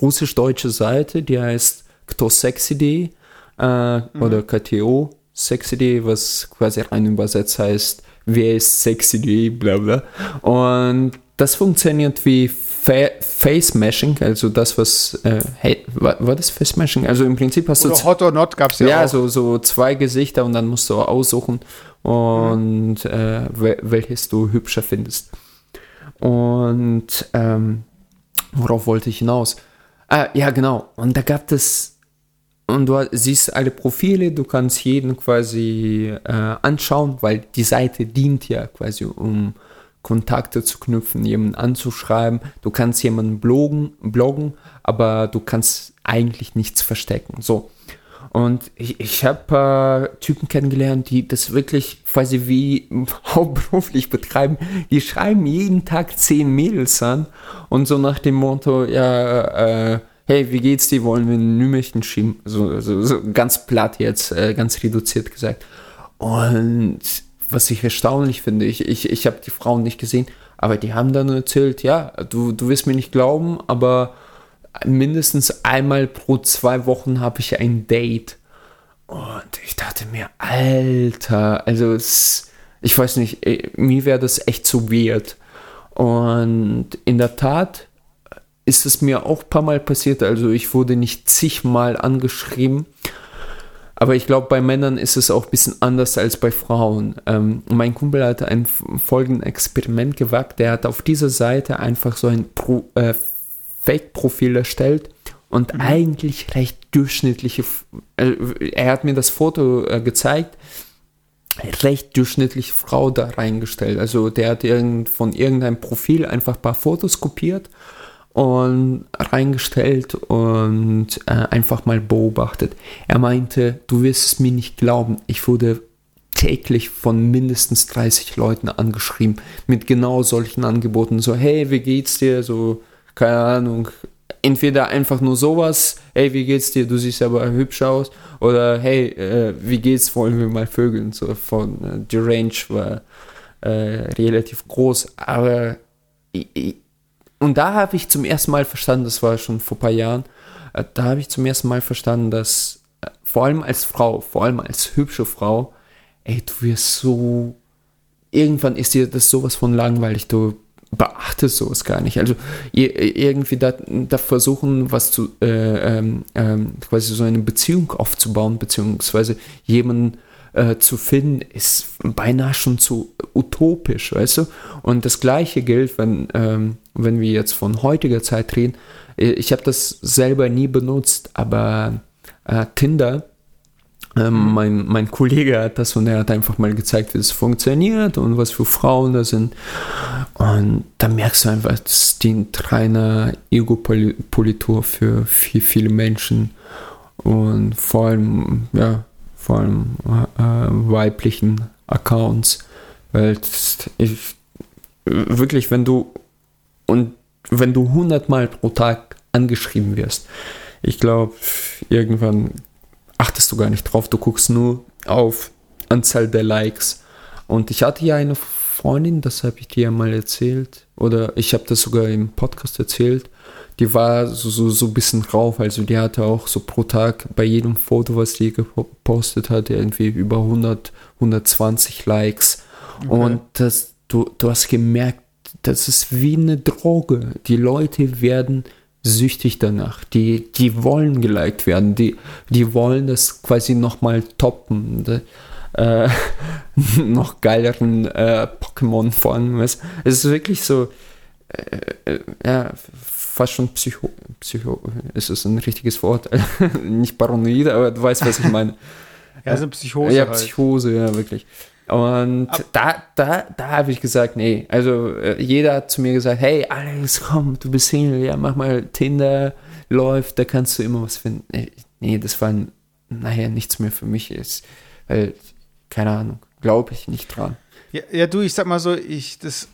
russisch-deutsche Seite, die heißt ktosexy.de äh, oder KTO sexy.de, was quasi rein übersetzt heißt, wer ist sexy.de, bla bla. Und das funktioniert wie Fa Face-Mashing, also das, was, äh, hey, war, war das Face-Mashing? Also im Prinzip hast du Oder Hot or Not gab es ja, ja, auch. so, so zwei Gesichter und dann musst du aussuchen und äh, wel- welches du hübscher findest. Und ähm, worauf wollte ich hinaus? Ah, ja, genau. Und da gab es, und du siehst alle Profile, du kannst jeden quasi äh, anschauen, weil die Seite dient ja quasi, um Kontakte zu knüpfen, jemanden anzuschreiben. Du kannst jemanden bloggen, bloggen aber du kannst eigentlich nichts verstecken. So. Und ich, ich habe äh, Typen kennengelernt, die das wirklich quasi wie hauptberuflich betreiben. Die schreiben jeden Tag zehn Mädels an und so nach dem Motto, ja, äh, hey, wie geht's dir, wollen wir ein Nümerchen schieben? So, so, so ganz platt jetzt, äh, ganz reduziert gesagt. Und was ich erstaunlich finde, ich, ich, ich habe die Frauen nicht gesehen, aber die haben dann erzählt, ja, du, du wirst mir nicht glauben, aber mindestens einmal pro zwei Wochen habe ich ein Date. Und ich dachte mir, Alter, also es, ich weiß nicht, eh, mir wäre das echt zu weird. Und in der Tat ist es mir auch ein paar Mal passiert. Also ich wurde nicht zigmal angeschrieben. Aber ich glaube, bei Männern ist es auch ein bisschen anders als bei Frauen. Ähm, mein Kumpel hat ein folgendes Experiment gewagt. Der hat auf dieser Seite einfach so ein Pro, äh, Fake-Profil erstellt und eigentlich recht durchschnittliche. Äh, er hat mir das Foto äh, gezeigt. Recht durchschnittliche Frau da reingestellt. Also der hat irgend, von irgendeinem Profil einfach ein paar Fotos kopiert und reingestellt und äh, einfach mal beobachtet. Er meinte, du wirst es mir nicht glauben, ich wurde täglich von mindestens 30 Leuten angeschrieben mit genau solchen Angeboten. So, hey, wie geht's dir? So, keine Ahnung, entweder einfach nur sowas, hey, wie geht's dir, du siehst aber hübsch aus, oder hey, äh, wie geht's, wollen wir mal vögeln, so von, äh, die Range war äh, relativ groß, aber ich, ich, und da habe ich zum ersten Mal verstanden, das war schon vor ein paar Jahren, äh, da habe ich zum ersten Mal verstanden, dass äh, vor allem als Frau, vor allem als hübsche Frau, ey, du wirst so, irgendwann ist dir das sowas von langweilig, du beachtest sowas gar nicht. Also irgendwie da, da versuchen, was zu, äh, ähm, ähm, quasi so eine Beziehung aufzubauen, beziehungsweise jemanden äh, zu finden, ist beinahe schon zu utopisch, weißt du? Und das gleiche gilt, wenn, ähm, wenn wir jetzt von heutiger Zeit reden. Ich habe das selber nie benutzt, aber äh, Tinder ähm, mein, mein Kollege hat das und er hat einfach mal gezeigt, wie es funktioniert und was für Frauen da sind. Und da merkst du einfach, das dient reiner Ego-Politur für viel, viele Menschen und vor allem, ja, vor allem äh, weiblichen Accounts. Weil ich, wirklich, wenn du und wenn du hundertmal pro Tag angeschrieben wirst, ich glaube, irgendwann achtest du gar nicht drauf, du guckst nur auf Anzahl der Likes. Und ich hatte ja eine Freundin, das habe ich dir mal erzählt, oder ich habe das sogar im Podcast erzählt, die war so, so, so ein bisschen drauf, also die hatte auch so pro Tag bei jedem Foto, was die gepostet hat, irgendwie über 100, 120 Likes. Okay. Und das, du, du hast gemerkt, das ist wie eine Droge. Die Leute werden süchtig danach. Die, die wollen geliked werden. Die, die wollen das quasi nochmal toppen. Äh, noch geileren äh, Pokémon. Es, es ist wirklich so, äh, äh, ja, fast schon Psycho, Psycho, ist es ein richtiges Wort? Nicht paranoid, aber du weißt, was ich meine. ja, so Psychose. Ja, halt. Psychose, ja, wirklich. Und Ab da, da, da habe ich gesagt, nee, also äh, jeder hat zu mir gesagt, hey Alex, komm, du bist Single, ja, mach mal Tinder, läuft, da kannst du immer was finden. Nee, nee das war nachher nichts mehr für mich ist, weil, keine Ahnung, glaube ich nicht dran. Ja, ja, du, ich sag mal so, ich, das,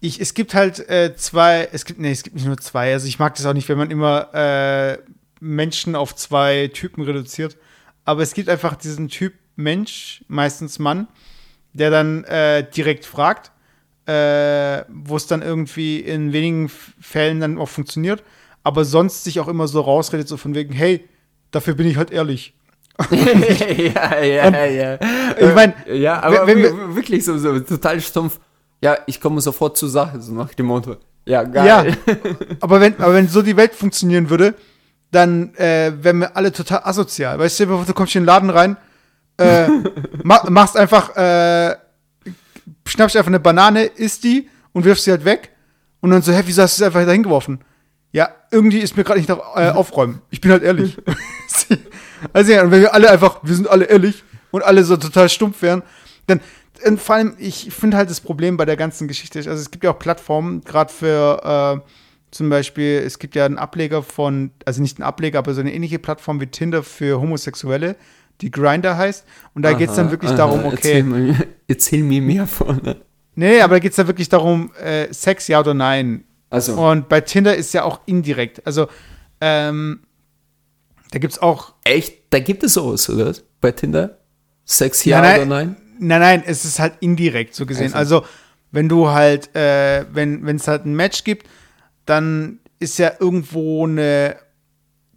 ich, es gibt halt äh, zwei, es gibt, nee, es gibt nicht nur zwei, also ich mag das auch nicht, wenn man immer äh, Menschen auf zwei Typen reduziert, aber es gibt einfach diesen Typ Mensch, meistens Mann, der dann äh, direkt fragt, äh, wo es dann irgendwie in wenigen Fällen dann auch funktioniert, aber sonst sich auch immer so rausredet, so von wegen, hey, dafür bin ich halt ehrlich. ja, ja, ja. Ich meine, ja, aber wenn, wenn, wirklich so, so total stumpf. Ja, ich komme sofort zur Sache, so nach dem Motto. Ja, geil. Ja, aber wenn, aber wenn so die Welt funktionieren würde, dann äh, wären wir alle total asozial. Weißt du, du kommst in den Laden rein äh, machst einfach, äh, schnappst einfach eine Banane, isst die und wirfst sie halt weg. Und dann so, hä, wieso hast du es einfach dahin geworfen? Ja, irgendwie ist mir gerade nicht nach äh, aufräumen. Ich bin halt ehrlich. also ja, und wenn wir alle einfach, wir sind alle ehrlich und alle so total stumpf wären, dann und vor allem, ich finde halt das Problem bei der ganzen Geschichte, also es gibt ja auch Plattformen, gerade für äh, zum Beispiel, es gibt ja einen Ableger von, also nicht einen Ableger, aber so eine ähnliche Plattform wie Tinder für Homosexuelle die Grinder heißt. Und da geht es dann wirklich aha, darum, okay. Erzähl mir, erzähl mir mehr von. Ne? Nee, aber da geht es dann wirklich darum, äh, Sex ja oder nein. Also. Und bei Tinder ist ja auch indirekt. Also, ähm, da gibt es auch. Echt? Da gibt es sowas, oder? Bei Tinder? Sex ja, ja nein, oder nein? Nein, nein, es ist halt indirekt so gesehen. Also, also wenn du halt, äh, wenn es halt ein Match gibt, dann ist ja irgendwo eine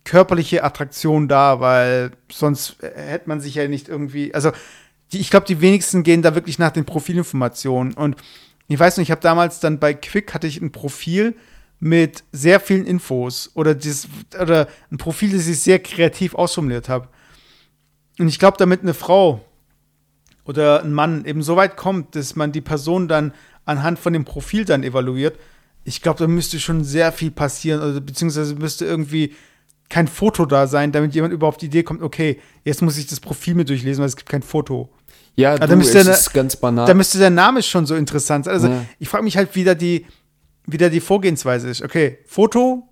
körperliche Attraktion da, weil sonst hätte man sich ja nicht irgendwie, also die, ich glaube, die wenigsten gehen da wirklich nach den Profilinformationen. Und ich weiß nicht, ich habe damals dann bei Quick hatte ich ein Profil mit sehr vielen Infos oder, dieses, oder ein Profil, das ich sehr kreativ ausformuliert habe. Und ich glaube, damit eine Frau oder ein Mann eben so weit kommt, dass man die Person dann anhand von dem Profil dann evaluiert, ich glaube, da müsste schon sehr viel passieren, also beziehungsweise müsste irgendwie kein Foto da sein, damit jemand überhaupt auf die Idee kommt, okay, jetzt muss ich das Profil mir durchlesen, weil es gibt kein Foto. Ja, du, es der, ist ganz banal. Da müsste der Name schon so interessant sein. Also ja. ich frage mich halt, wie da die, wie da die Vorgehensweise ist. Okay, Foto,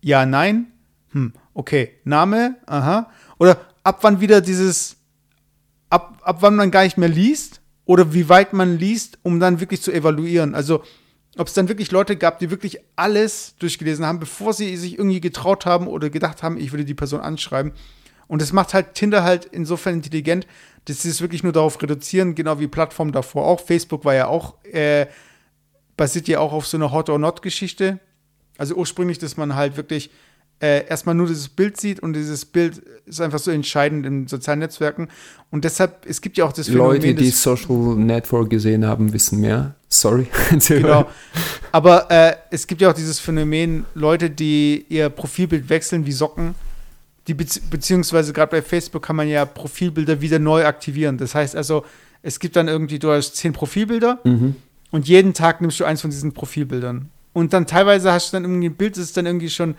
ja, nein, hm, okay, Name, aha. Oder ab wann wieder dieses, ab, ab wann man gar nicht mehr liest oder wie weit man liest, um dann wirklich zu evaluieren. Also ob es dann wirklich Leute gab, die wirklich alles durchgelesen haben, bevor sie sich irgendwie getraut haben oder gedacht haben, ich würde die Person anschreiben. Und das macht halt Tinder halt insofern intelligent, dass sie es wirklich nur darauf reduzieren, genau wie Plattformen davor auch. Facebook war ja auch, äh, basiert ja auch auf so einer Hot or Not-Geschichte. Also ursprünglich, dass man halt wirklich äh, erstmal nur dieses Bild sieht und dieses Bild ist einfach so entscheidend in sozialen Netzwerken. Und deshalb, es gibt ja auch das Phänomen, Leute, die Social Network gesehen haben, wissen mehr. Sorry. genau. Aber äh, es gibt ja auch dieses Phänomen, Leute, die ihr Profilbild wechseln wie Socken. Die Bezie beziehungsweise gerade bei Facebook kann man ja Profilbilder wieder neu aktivieren. Das heißt also, es gibt dann irgendwie, du hast zehn Profilbilder mhm. und jeden Tag nimmst du eins von diesen Profilbildern. Und dann teilweise hast du dann irgendwie ein Bild, das ist dann irgendwie schon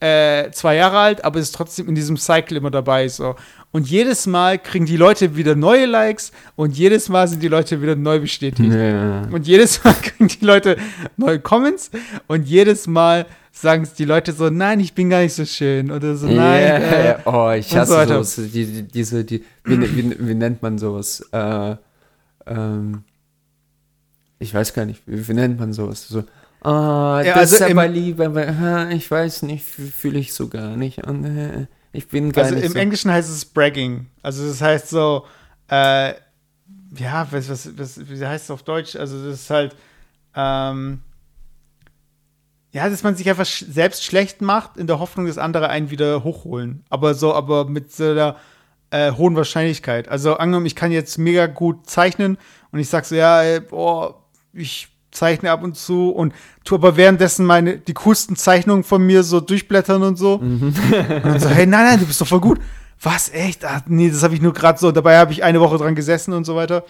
äh, zwei Jahre alt, aber ist trotzdem in diesem Cycle immer dabei. So. Und jedes Mal kriegen die Leute wieder neue Likes und jedes Mal sind die Leute wieder neu bestätigt. Ja. Und jedes Mal kriegen die Leute neue Comments und jedes Mal sagen die Leute so, nein, ich bin gar nicht so schön oder so, nein. Yeah. Äh, oh, ich hasse so sowas. Die, die, diese, die, wie, wie, wie, nennt man sowas? Äh, ähm, ich weiß gar nicht, wie, wie nennt man sowas? So, Oh, ja, das also ist aber lieb, aber ich weiß nicht, fühle ich so gar nicht. Und ich bin gar also nicht im so. Englischen heißt es Bragging. Also das heißt so, äh, ja, was, was, was, wie heißt es auf Deutsch? Also das ist halt, ähm, ja, dass man sich einfach sch selbst schlecht macht, in der Hoffnung, dass andere einen wieder hochholen. Aber so, aber mit so einer äh, hohen Wahrscheinlichkeit. Also angenommen, ich kann jetzt mega gut zeichnen und ich sag so, ja, ey, boah, ich zeichne ab und zu und tu aber währenddessen meine die coolsten Zeichnungen von mir so durchblättern und so. Mhm. und dann so, hey, nein, nein, du bist doch voll gut. Was, echt? Ach, nee, das habe ich nur gerade so. Dabei habe ich eine Woche dran gesessen und so weiter.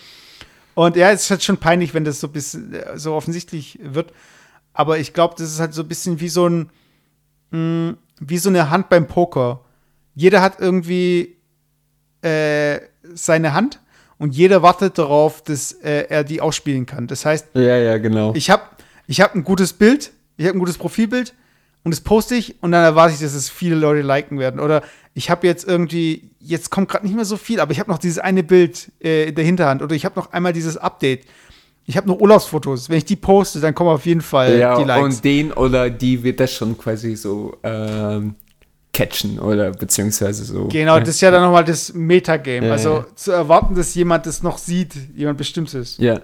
Und ja, es ist halt schon peinlich, wenn das so bisschen äh, so offensichtlich wird. Aber ich glaube, das ist halt so ein bisschen wie so ein mh, mm, wie so eine Hand beim Poker. Jeder hat irgendwie äh, seine Hand und jeder wartet darauf, dass äh, er die ausspielen kann. Das heißt, ja, ja, genau. Ich habe ich hab ein gutes Bild, ich habe ein gutes Profilbild und das poste ich und dann erwarte ich, dass es viele Leute liken werden. Oder ich habe jetzt irgendwie, jetzt kommt gerade nicht mehr so viel, aber ich habe noch dieses eine Bild äh, in der Hinterhand oder ich habe noch einmal dieses Update. Ich habe noch Urlaubsfotos. Wenn ich die poste, dann kommen auf jeden Fall ja, die Likes. Und den oder die wird das schon quasi so ähm, catchen oder beziehungsweise so. Genau, das ist ja dann nochmal das Metagame. Ja, also zu erwarten, dass jemand das noch sieht, jemand Bestimmtes. Ja.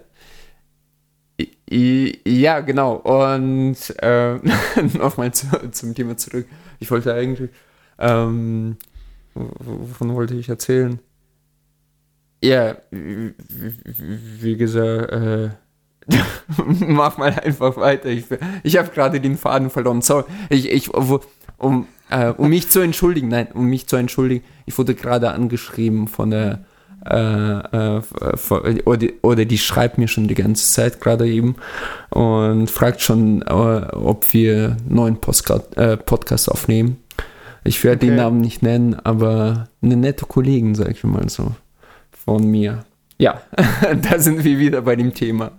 Ja, genau. Und äh, nochmal zu, zum Thema zurück. Ich wollte eigentlich, ähm, wovon wollte ich erzählen? Ja, wie, gesagt, äh, mach mal einfach weiter. Ich, ich habe gerade den Faden verloren. Sorry. Ich, ich, um, äh, um mich zu entschuldigen, nein, um mich zu entschuldigen, ich wurde gerade angeschrieben von der, äh, äh, oder, die, oder, die, schreibt mir schon die ganze Zeit gerade eben und fragt schon, äh, ob wir einen neuen Postcard, äh, Podcast aufnehmen. Ich werde okay. den Namen nicht nennen, aber eine nette Kollegin, sag ich mal so, von mir. Ja, da sind wir wieder bei dem Thema.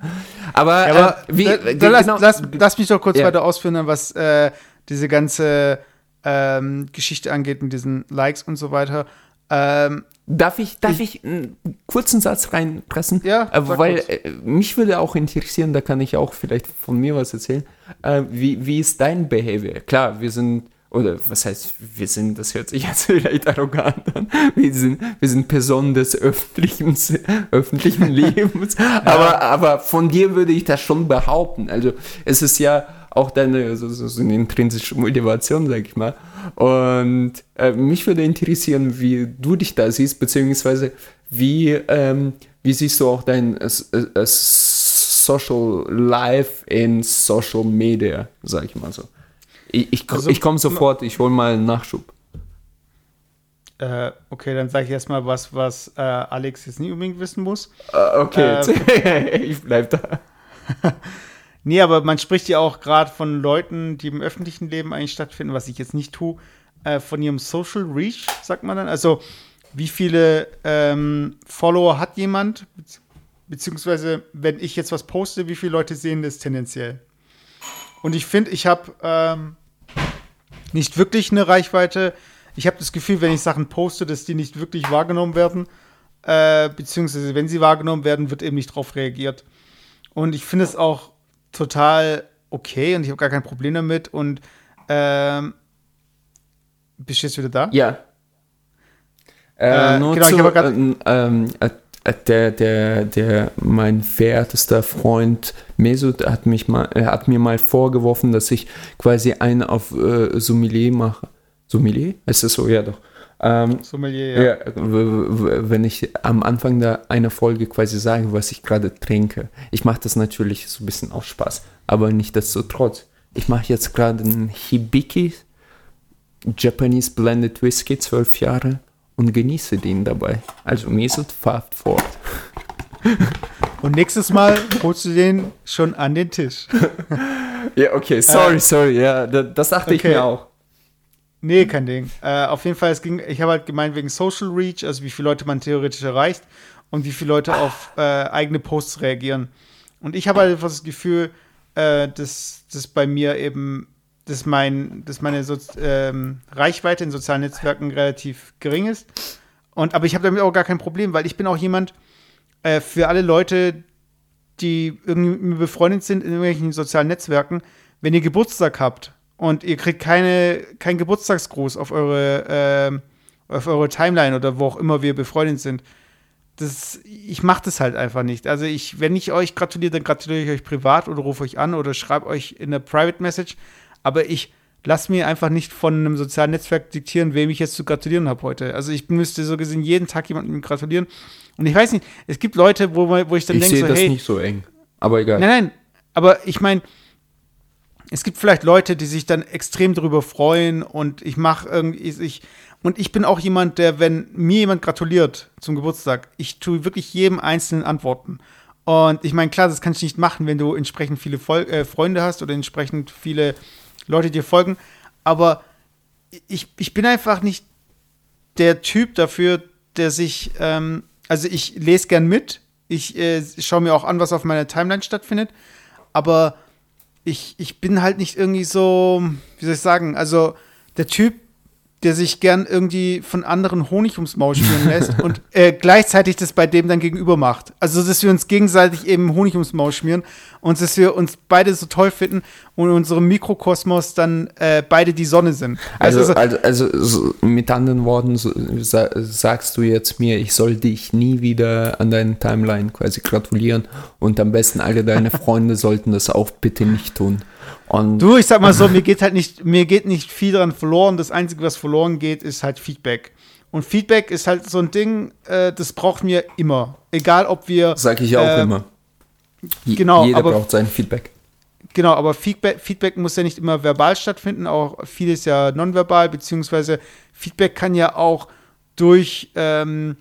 Aber, ja, aber wie, da, da lass, genau, lass, lass, mich doch kurz ja. weiter ausführen, was äh, diese ganze ähm, Geschichte angeht mit diesen Likes und so weiter. Ähm, darf ich, darf ich, ich einen kurzen Satz reinpressen? Ja. Äh, weil äh, mich würde auch interessieren, da kann ich auch vielleicht von mir was erzählen. Äh, wie, wie ist dein Behavior? Klar, wir sind, oder was heißt, wir sind, das hört sich jetzt vielleicht arrogant an, wir sind, wir sind Personen des öffentlichen, öffentlichen Lebens, ja. aber, aber von dir würde ich das schon behaupten. Also es ist ja auch deine so, so, so eine intrinsische Motivation, sag ich mal. Und äh, mich würde interessieren, wie du dich da siehst, beziehungsweise wie, ähm, wie siehst du auch dein äh, äh, Social Life in Social Media, sag ich mal so. Ich, ich, also, ich komme sofort, ich hole mal einen Nachschub. Äh, okay, dann sage ich erstmal was, was äh, Alex jetzt nie unbedingt wissen muss. Uh, okay, ähm, ich bleib da. Nee, aber man spricht ja auch gerade von Leuten, die im öffentlichen Leben eigentlich stattfinden, was ich jetzt nicht tue, äh, von ihrem Social Reach, sagt man dann. Also, wie viele ähm, Follower hat jemand? Beziehungsweise, wenn ich jetzt was poste, wie viele Leute sehen das tendenziell? Und ich finde, ich habe ähm, nicht wirklich eine Reichweite. Ich habe das Gefühl, wenn ich Sachen poste, dass die nicht wirklich wahrgenommen werden. Äh, beziehungsweise, wenn sie wahrgenommen werden, wird eben nicht darauf reagiert. Und ich finde es auch total okay und ich habe gar kein Problem damit. Und ähm, bist du jetzt wieder da? Ja. Äh, Äh, nur genau, ich zu, ähm, ähm, äh, äh, der, der, der, mein verehrtester Freund Mesut hat mich mal, er hat mir mal vorgeworfen, dass ich quasi einen auf äh, Sommelier mache. Sommelier? Ist das so? Ja, doch. Ähm, Sommelier, ja. w- wenn ich am Anfang da einer Folge quasi sage, was ich gerade trinke. Ich mache das natürlich so ein bisschen aus Spaß, aber nicht desto trotz. Ich mache jetzt gerade einen Hibiki Japanese Blended Whisky, 12 Jahre, und genieße den dabei. Also Mesut fahrt fort. Und nächstes Mal holst du den schon an den Tisch. Ja, okay, sorry, sorry, ja, da- das dachte ich okay. mir auch. Nee, kein Ding. Äh, auf jeden Fall, es ging, ich habe halt gemeint wegen Social Reach, also wie viele Leute man theoretisch erreicht und wie viele Leute auf äh, eigene Posts reagieren. Und ich habe halt einfach das Gefühl, äh, dass, dass bei mir eben, dass, mein, dass meine so ähm, Reichweite in sozialen Netzwerken relativ gering ist. Und, aber ich habe damit auch gar kein Problem, weil ich bin auch jemand, äh, für alle Leute, die irgendwie mit mir befreundet sind in irgendwelchen sozialen Netzwerken, wenn ihr Geburtstag habt und ihr kriegt keine, keinen Geburtstagsgruß auf eure, ähm, auf eure Timeline oder wo auch immer wir befreundet sind, das, ich mache das halt einfach nicht. Also ich, wenn ich euch gratuliere, dann gratuliere ich euch privat oder rufe euch an oder schreibe euch in eine Private Message. Aber ich lasse mir einfach nicht von einem sozialen Netzwerk diktieren, wem ich jetzt zu gratulieren habe heute. Also ich müsste so gesehen jeden Tag jemandem gratulieren. Und ich weiß nicht, es gibt Leute, wo, wo ich dann Ich denke, sehe so, das hey, nicht so eng. Aber egal. Nein, nein, aber ich meine, es gibt vielleicht Leute, die sich dann extrem darüber freuen und ich mache irgendwie, ich, und ich bin auch jemand, der, wenn mir jemand gratuliert zum Geburtstag, ich tue wirklich jedem Einzelnen antworten. Und ich meine, klar, das kannst du nicht machen, wenn du entsprechend viele Vol äh, Freunde hast oder entsprechend viele Leute dir folgen, aber ich, ich bin einfach nicht der Typ dafür, der sich, ähm, also ich lese gern mit, ich äh, schaue mir auch an, was auf meiner Timeline stattfindet, aber ich, ich bin halt nicht irgendwie so, wie soll ich sagen, also der Typ, der sich gern irgendwie von anderen Honig ums Maul schmieren lässt und äh, gleichzeitig das bei dem dann gegenüber macht. Also, dass wir uns gegenseitig eben Honig ums Maul schmieren und dass wir uns beide so toll finden und in unserem Mikrokosmos dann äh, beide die Sonne sind. Also, du, also, also so, mit anderen Worten so, sa sagst du jetzt mir, ich soll dich nie wieder an deinen Timeline quasi gratulieren und am besten alle deine Freunde sollten das auch bitte nicht tun. Und Du, ich sag mal so, mir geht halt nicht, mir geht nicht viel daran verloren. Das Einzige, was verloren geht, ist halt Feedback. Und Feedback ist halt so ein Ding, äh, das brauchen wir immer. Egal, ob wir. sage ich auch äh, immer. Je- genau, Jeder aber- braucht sein Feedback. Genau, aber Feedback, Feedback muss ja nicht immer verbal stattfinden, auch vieles ja nonverbal, beziehungsweise Feedback kann ja auch durch ähm,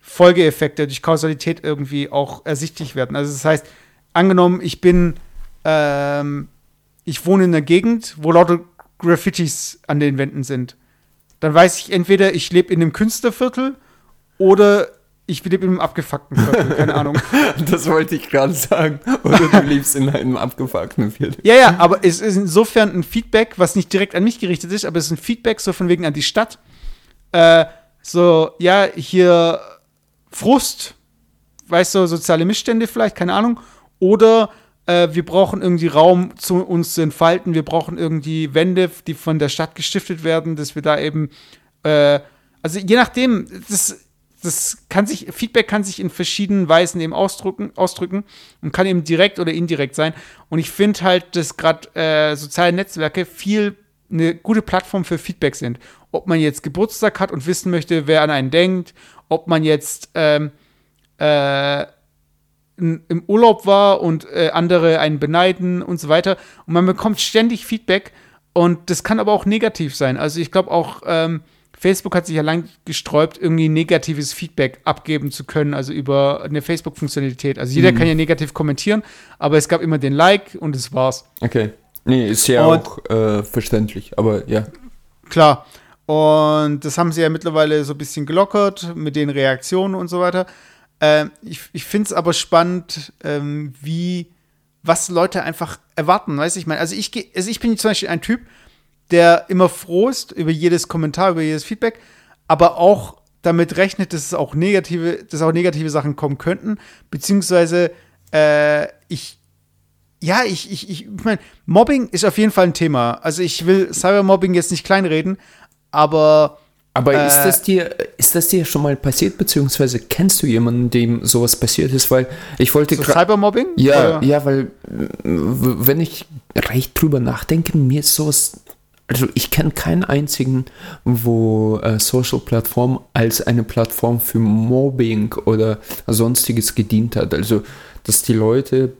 Folgeeffekte, durch Kausalität irgendwie auch ersichtlich werden. Also das heißt, angenommen, ich bin, ähm, ich wohne in einer Gegend, wo lauter Graffitis an den Wänden sind. Dann weiß ich entweder, ich lebe in einem Künstlerviertel oder ich lebe in einem abgefuckten Viertel, keine Ahnung. Das wollte ich gerade sagen. Oder du lebst in einem abgefuckten Viertel. Ja, ja, aber es ist insofern ein Feedback, was nicht direkt an mich gerichtet ist, aber es ist ein Feedback so von wegen an die Stadt. Äh, so, ja, hier Frust, weißt du, soziale Missstände vielleicht, keine Ahnung. Oder äh, wir brauchen irgendwie Raum zu uns zu entfalten. Wir brauchen irgendwie Wände, die von der Stadt gestiftet werden, dass wir da eben, äh, also je nachdem, das, das kann sich, Feedback kann sich in verschiedenen Weisen eben ausdrücken, ausdrücken und kann eben direkt oder indirekt sein. Und ich finde halt, dass gerade äh, soziale Netzwerke viel eine gute Plattform für Feedback sind. Ob man jetzt Geburtstag hat und wissen möchte, wer an einen denkt, ob man jetzt ähm, äh, n- im Urlaub war und äh, andere einen beneiden und so weiter. Und man bekommt ständig Feedback und das kann aber auch negativ sein. Also ich glaube auch, ähm, Facebook hat sich ja lang gesträubt, irgendwie negatives Feedback abgeben zu können, also über eine Facebook-Funktionalität. Also jeder kann ja negativ kommentieren, aber es gab immer den Like und das war's. Okay. Nee, ist ja Und- auch äh, verständlich. Aber ja. Klar. Und das haben sie ja mittlerweile so ein bisschen gelockert mit den Reaktionen und so weiter. Ähm, ich ich finde es aber spannend, ähm, wie, was Leute einfach erwarten. Weißt ich meine, also ich, also ich bin zum Beispiel ein Typ, der immer froh ist über jedes Kommentar, über jedes Feedback, aber auch damit rechnet, dass es auch negative, dass auch negative Sachen kommen könnten, beziehungsweise äh, ich ja, ich, ich, ich, ich meine, Mobbing ist auf jeden Fall ein Thema. Also ich will Cybermobbing jetzt nicht kleinreden, aber Aber Äh, ist, das dir, ist das dir schon mal passiert, beziehungsweise kennst du jemanden, dem sowas passiert ist? Weil ich wollte so Cybermobbing? Ja, Oder? ja, weil wenn ich recht drüber nachdenke, mir ist sowas, also ich kenne keinen einzigen, wo äh, Social-Plattform als eine Plattform für Mobbing oder sonstiges gedient hat. Also, dass die Leute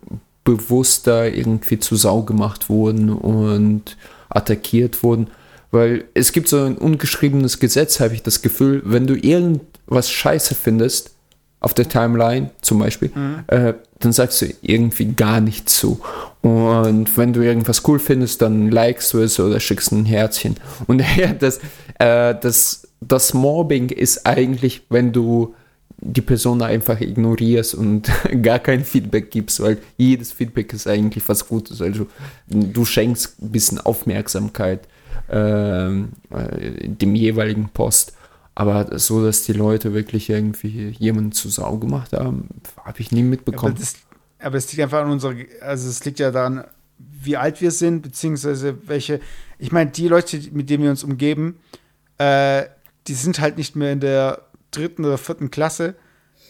bewusst da irgendwie zu Sau gemacht wurden und attackiert wurden. Weil es gibt so ein ungeschriebenes Gesetz, habe ich das Gefühl, wenn du irgendwas scheiße findest, auf der Timeline zum Beispiel, äh, dann sagst du irgendwie gar nichts zu. Und wenn du irgendwas cool findest, dann likest du es oder schickst ein Herzchen. Und ja, das, äh, das, das Mobbing ist eigentlich, wenn du die Person einfach ignorierst und gar kein Feedback gibst, weil jedes Feedback ist eigentlich was Gutes. Also du schenkst ein bisschen Aufmerksamkeit äh, dem jeweiligen Post. Aber so, dass die Leute wirklich irgendwie jemanden zu Sau gemacht haben, habe ich nie mitbekommen. das, aber es liegt einfach an unserer, also es liegt ja daran, wie alt wir sind, beziehungsweise welche, ich meine, die Leute, mit denen wir uns umgeben, äh, die sind halt nicht mehr in der dritten oder vierten Klasse.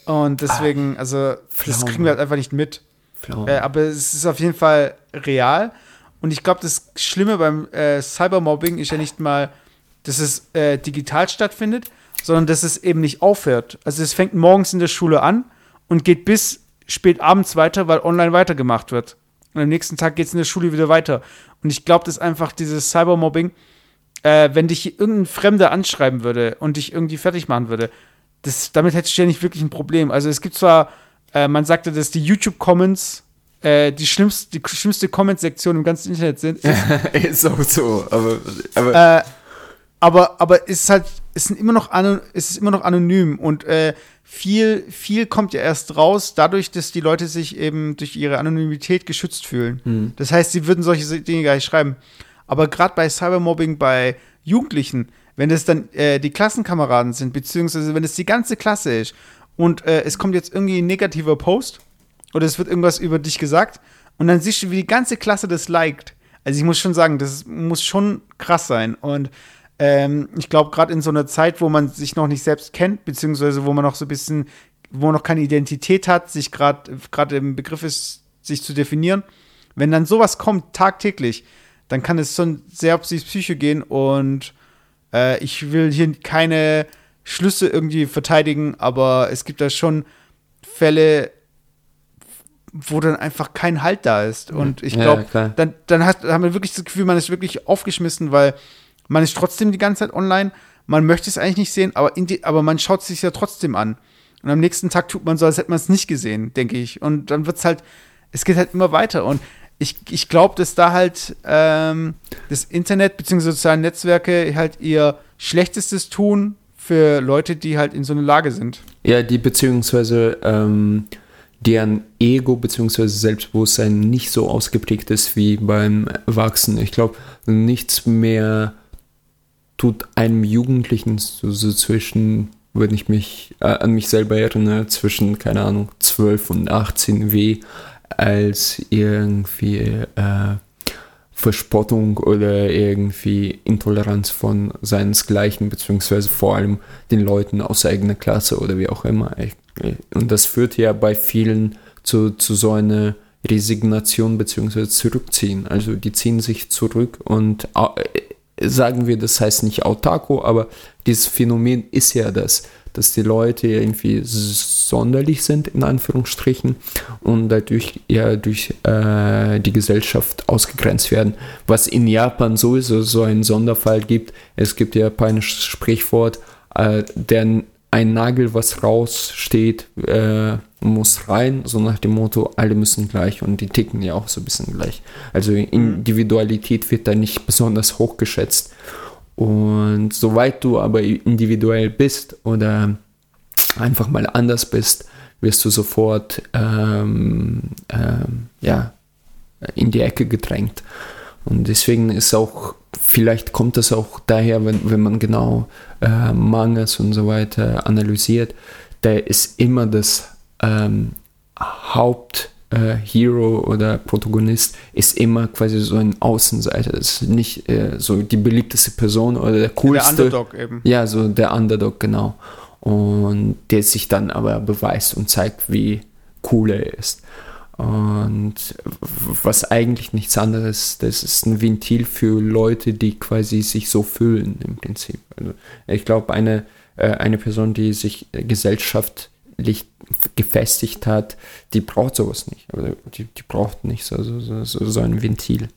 Und deswegen, also, das Pflaume. kriegen wir halt einfach nicht mit. Äh, aber es ist auf jeden Fall real. Und ich glaube, das Schlimme beim äh, Cybermobbing ist ja nicht mal, dass es äh, digital stattfindet, sondern dass es eben nicht aufhört. Also es fängt morgens in der Schule an und geht bis spät abends weiter, weil online weitergemacht wird. Und am nächsten Tag geht es in der Schule wieder weiter. Und ich glaube, dass einfach dieses Cybermobbing, äh, wenn dich irgendein Fremder anschreiben würde und dich irgendwie fertig machen würde, das, damit hättest du ja nicht wirklich ein Problem. Also es gibt zwar, äh, man sagte, dass die YouTube-Comments äh, die, schlimmste, die schlimmste Comment-Sektion im ganzen Internet sind. ist auch so, aber, aber äh, aber, aber es ist halt, es sind immer noch anon, es ist immer noch anonym und äh, viel, viel kommt ja erst raus, dadurch, dass die Leute sich eben durch ihre Anonymität geschützt fühlen. Das heißt, sie würden solche Dinge gar nicht schreiben. Aber gerade bei Cybermobbing bei Jugendlichen, wenn es dann äh, die Klassenkameraden sind, beziehungsweise wenn es die ganze Klasse ist und äh, es kommt jetzt irgendwie ein negativer Post oder es wird irgendwas über dich gesagt und dann siehst du, wie die ganze Klasse das liked. Also ich muss schon sagen, das muss schon krass sein. Und ähm, ich glaube, gerade in so einer Zeit, wo man sich noch nicht selbst kennt, beziehungsweise wo man noch so ein bisschen, wo man noch keine Identität hat, sich gerade im Begriff ist, sich zu definieren, wenn dann sowas kommt tagtäglich, dann kann es schon sehr auf die Psyche gehen und äh, ich will hier keine Schlüsse irgendwie verteidigen, aber es gibt da schon Fälle, wo dann einfach kein Halt da ist. Und ich Ja, glaube, klar. dann, dann hat, haben wir wirklich das Gefühl, man ist wirklich aufgeschmissen, weil man ist trotzdem die ganze Zeit online. Man möchte es eigentlich nicht sehen, aber, die, aber man schaut es sich ja trotzdem an. Und am nächsten Tag tut man so, als hätte man es nicht gesehen, denke ich. Und dann wird es halt, es geht halt immer weiter. Und ich, ich glaube, dass da halt ähm, das Internet bzw. soziale Netzwerke halt ihr Schlechtestes tun für Leute, die halt in so einer Lage sind. ja, die beziehungsweise ähm, deren Ego beziehungsweise Selbstbewusstsein nicht so ausgeprägt ist wie beim Erwachsenen. Ich glaube, nichts mehr tut einem Jugendlichen so, so zwischen, wenn ich mich äh, an mich selber erinnere, zwischen, keine Ahnung, 12 und 18 weh, als irgendwie äh, Verspottung oder irgendwie Intoleranz von seinesgleichen, beziehungsweise vor allem den Leuten aus eigener Klasse oder wie auch immer. Und das führt ja bei vielen zu, zu so einer Resignation beziehungsweise Zurückziehen. Also die ziehen sich zurück und äh, sagen wir, das heißt nicht autarko, aber dieses Phänomen ist ja das, dass die Leute irgendwie sonderlich sind, in Anführungsstrichen, und dadurch ja durch äh, die Gesellschaft ausgegrenzt werden. Was in Japan sowieso so einen Sonderfall gibt. Es gibt ja japanisches Sprichwort, äh, der ein Nagel, was raussteht, äh, muss rein, so nach dem Motto, alle müssen gleich und die ticken ja auch so ein bisschen gleich. Also Individualität wird da nicht besonders hoch geschätzt. Und soweit du aber individuell bist oder einfach mal anders bist, wirst du sofort ähm, ähm, ja, in die Ecke gedrängt. Und deswegen ist auch, vielleicht kommt das auch daher, wenn, wenn man genau äh, Mangas und so weiter analysiert, da ist immer das ähm, Haupt, äh, Hero oder Protagonist ist immer quasi so ein Außenseiter. Das ist nicht äh, so die beliebteste Person oder der coolste. Der Underdog eben. Ja, so der Underdog, genau. Und der sich dann aber beweist und zeigt, wie cool er ist. Und was eigentlich nichts anderes, das ist ein Ventil für Leute, die quasi sich so fühlen im Prinzip. Also ich glaube, eine, äh, eine Person, die sich gesellschaftlich gefestigt hat, die braucht sowas nicht. Also die, die braucht nicht so, so, so, so ein Ventil.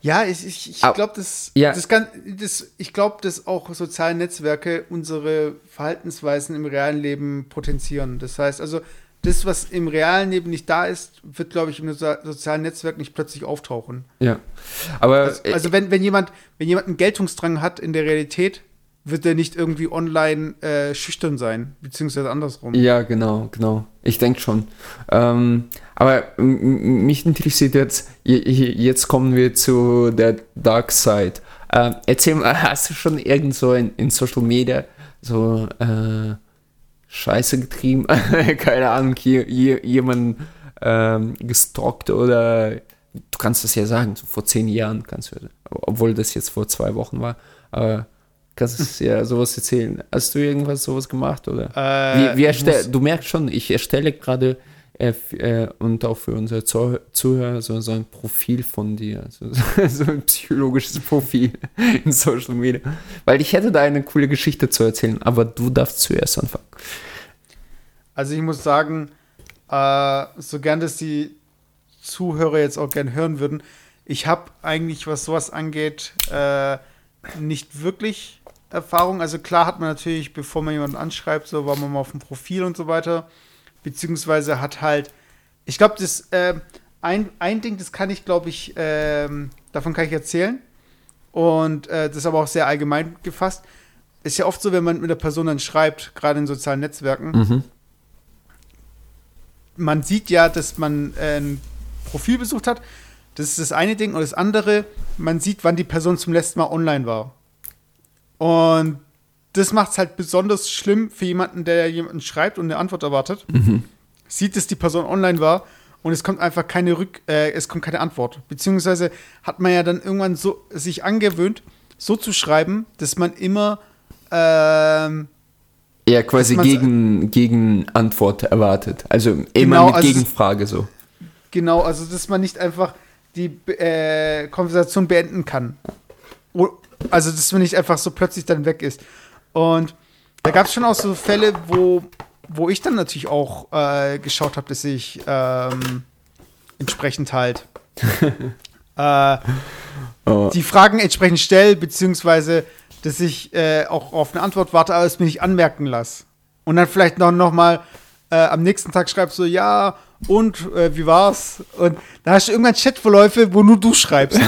Ja, ich, ich, ich glaube, das, ja. das, das, ich glaub, dass auch soziale Netzwerke unsere Verhaltensweisen im realen Leben potenzieren. Das heißt also, das, was im realen Leben nicht da ist, wird, glaube ich, im sozialen Netzwerk nicht plötzlich auftauchen. Ja. Aber. Also, also, wenn, wenn, jemand, wenn jemand einen Geltungsdrang hat in der Realität, wird er nicht irgendwie online äh, schüchtern sein, beziehungsweise andersrum. Ja, genau, genau. Ich denke schon. Ähm, aber mich interessiert jetzt, jetzt kommen wir zu der Dark Side. Äh, erzähl mal, hast du schon irgend so in, in Social Media so äh, Scheiße getrieben? Keine Ahnung, hier, hier jemanden ähm, gestalkt oder du kannst das ja sagen, so vor zehn Jahren kannst du, obwohl das jetzt vor zwei Wochen war, aber Kannst du ja sowas erzählen? Hast du irgendwas sowas gemacht oder? Äh, wie, wie erstell, du merkst schon, ich erstelle gerade äh, äh, und auch für unsere Zuhörer so, so ein Profil von dir, so, so, ein psychologisches Profil in Social Media. Weil ich hätte da eine coole Geschichte zu erzählen, aber du darfst zuerst anfangen. Also ich muss sagen, äh, so gern dass die Zuhörer jetzt auch gern hören würden, ich habe eigentlich, was sowas angeht, äh, nicht wirklich Erfahrung. Also klar hat man natürlich, bevor man jemanden anschreibt, so war man mal auf dem Profil und so weiter. Beziehungsweise hat halt, ich glaube, das äh, ein, ein Ding, das kann ich, glaube ich, äh, davon kann ich erzählen. Und äh, das ist aber auch sehr allgemein gefasst. Ist ja oft so, wenn man mit der Person dann schreibt, gerade in sozialen Netzwerken, mhm. man sieht ja, dass man äh, ein Profil besucht hat. Das ist das eine Ding. Und das andere, man sieht, wann die Person zum letzten Mal online war. Und das macht es halt besonders schlimm für jemanden, der jemanden schreibt und eine Antwort erwartet. Mhm. Sieht, dass die Person online war und es kommt einfach keine Rück, äh, es kommt keine Antwort. Beziehungsweise hat man ja dann irgendwann so sich angewöhnt, so zu schreiben, dass man immer ähm, ja, quasi gegen, gegen Antwort erwartet. Also immer genau, mit also Gegenfrage so. Genau, also dass man nicht einfach die äh, Konversation beenden kann. Also, dass man nicht einfach so plötzlich dann weg ist. Und da gab es schon auch so Fälle, wo, wo ich dann natürlich auch äh, geschaut habe, dass ich ähm, entsprechend halt äh, oh. die Fragen entsprechend stelle, beziehungsweise dass ich äh, auch auf eine Antwort warte, aber es mir nicht anmerken lasse. Und dann vielleicht noch, noch mal äh, am nächsten Tag schreibst so, ja, und äh, wie war's? Und da hast du irgendwann Chatverläufe, wo nur du schreibst.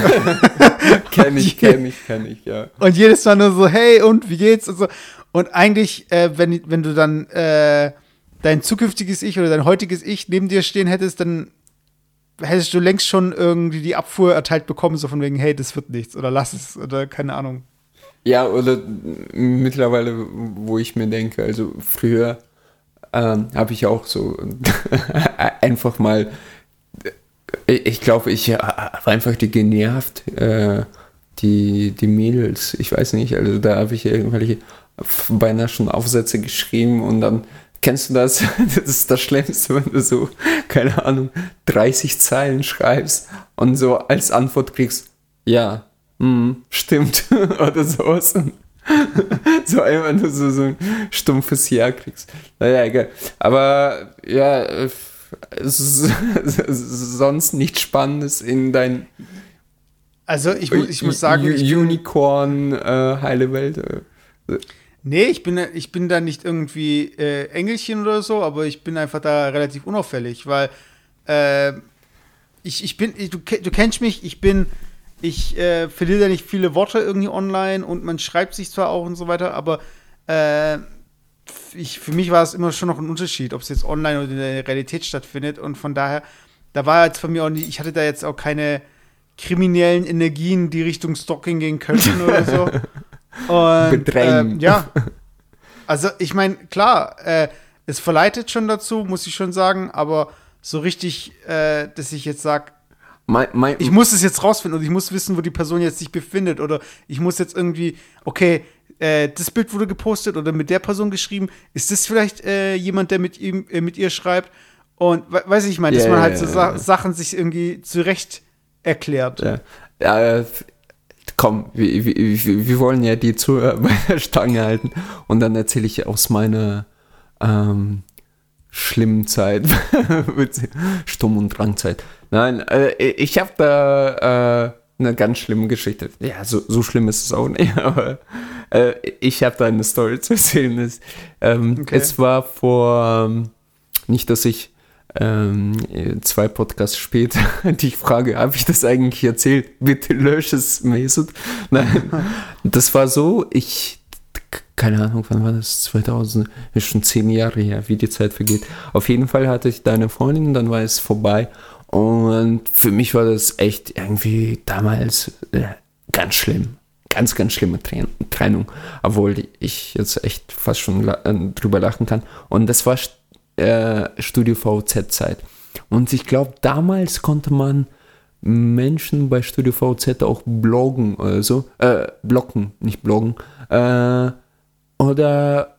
kenn ich, kenn ich, kenn ich, ja. Und jedes Mal nur so, hey, und wie geht's? Und so. Und eigentlich, äh, wenn, wenn du dann äh, dein zukünftiges Ich oder dein heutiges Ich neben dir stehen hättest, dann hättest du längst schon irgendwie die Abfuhr erteilt bekommen, so von wegen, hey, das wird nichts oder lass es oder keine Ahnung. Ja, oder mittlerweile, wo ich mir denke, also früher ähm, habe ich auch so einfach mal, ich glaube, ich war einfach die genervt, äh, die, die Mädels, ich weiß nicht, also da habe ich irgendwelche beinahe schon Aufsätze geschrieben und dann Kennst du das? Das ist das Schlimmste, wenn du so, keine Ahnung, 30 Zeilen schreibst und so als Antwort kriegst, ja, mm, stimmt, oder sowas. so einfach nur so, so ein stumpfes Ja kriegst. Naja, egal. Aber ja, sonst nichts Spannendes in dein. Also ich, ich muss sagen. Unicorn, äh, heile Welt. Äh. Nee, ich bin, ich bin da nicht irgendwie äh, Engelchen oder so, aber ich bin einfach da relativ unauffällig, weil äh, ich, ich bin, ich, du, du kennst mich, ich bin ich äh, verliere da nicht viele Worte irgendwie online und man schreibt sich zwar auch und so weiter, aber äh, ich, für mich war es immer schon noch ein Unterschied, ob es jetzt online oder in der Realität stattfindet. Und von daher, da war jetzt von mir auch nicht, ich hatte da jetzt auch keine kriminellen Energien, die Richtung Stalking gehen könnten oder so. Und, Bedrängen. Äh, ja. Also, ich meine, klar, äh, es verleitet schon dazu, muss ich schon sagen, aber so richtig, äh, dass ich jetzt sage, ich muss es jetzt rausfinden und ich muss wissen, wo die Person jetzt sich befindet oder ich muss jetzt irgendwie, okay, äh, das Bild wurde gepostet oder mit der Person geschrieben, ist das vielleicht äh, jemand, der mit ihm, äh, mit ihr schreibt? Und we weiß ich, meine, dass Ja, man halt so Sa. Sachen sich irgendwie zurecht erklärt. Ja. Ja, äh, komm, wir, wir, wir wollen ja die Zuhörer bei der Stange halten. Und dann erzähle ich aus meiner ähm, schlimmen Zeit, mit Sturm- und Drangzeit. Nein, äh, ich habe da äh, eine ganz schlimme Geschichte. Ja, so, so schlimm ist es auch nicht, aber äh, ich habe da eine Story zu erzählen. Es, ähm, Okay. es war vor, ähm, nicht, dass ich ähm, zwei Podcasts später die Frage, habe ich das eigentlich erzählt? Bitte lösch es, Mesut. Nein, das war so, ich, keine Ahnung, wann war das? 2000, ist schon zehn Jahre her, wie die Zeit vergeht. Auf jeden Fall hatte ich da eine Freundin, dann war es vorbei. Und für mich war das echt irgendwie damals äh, ganz schlimm. Ganz, ganz schlimme Tren Trennung. Obwohl ich jetzt echt fast schon äh, drüber lachen kann. Und das war äh, Studio VZ-Zeit. Und ich glaube, damals konnte man Menschen bei Studio VZ auch bloggen oder so. Äh, blocken, nicht bloggen. Äh, oder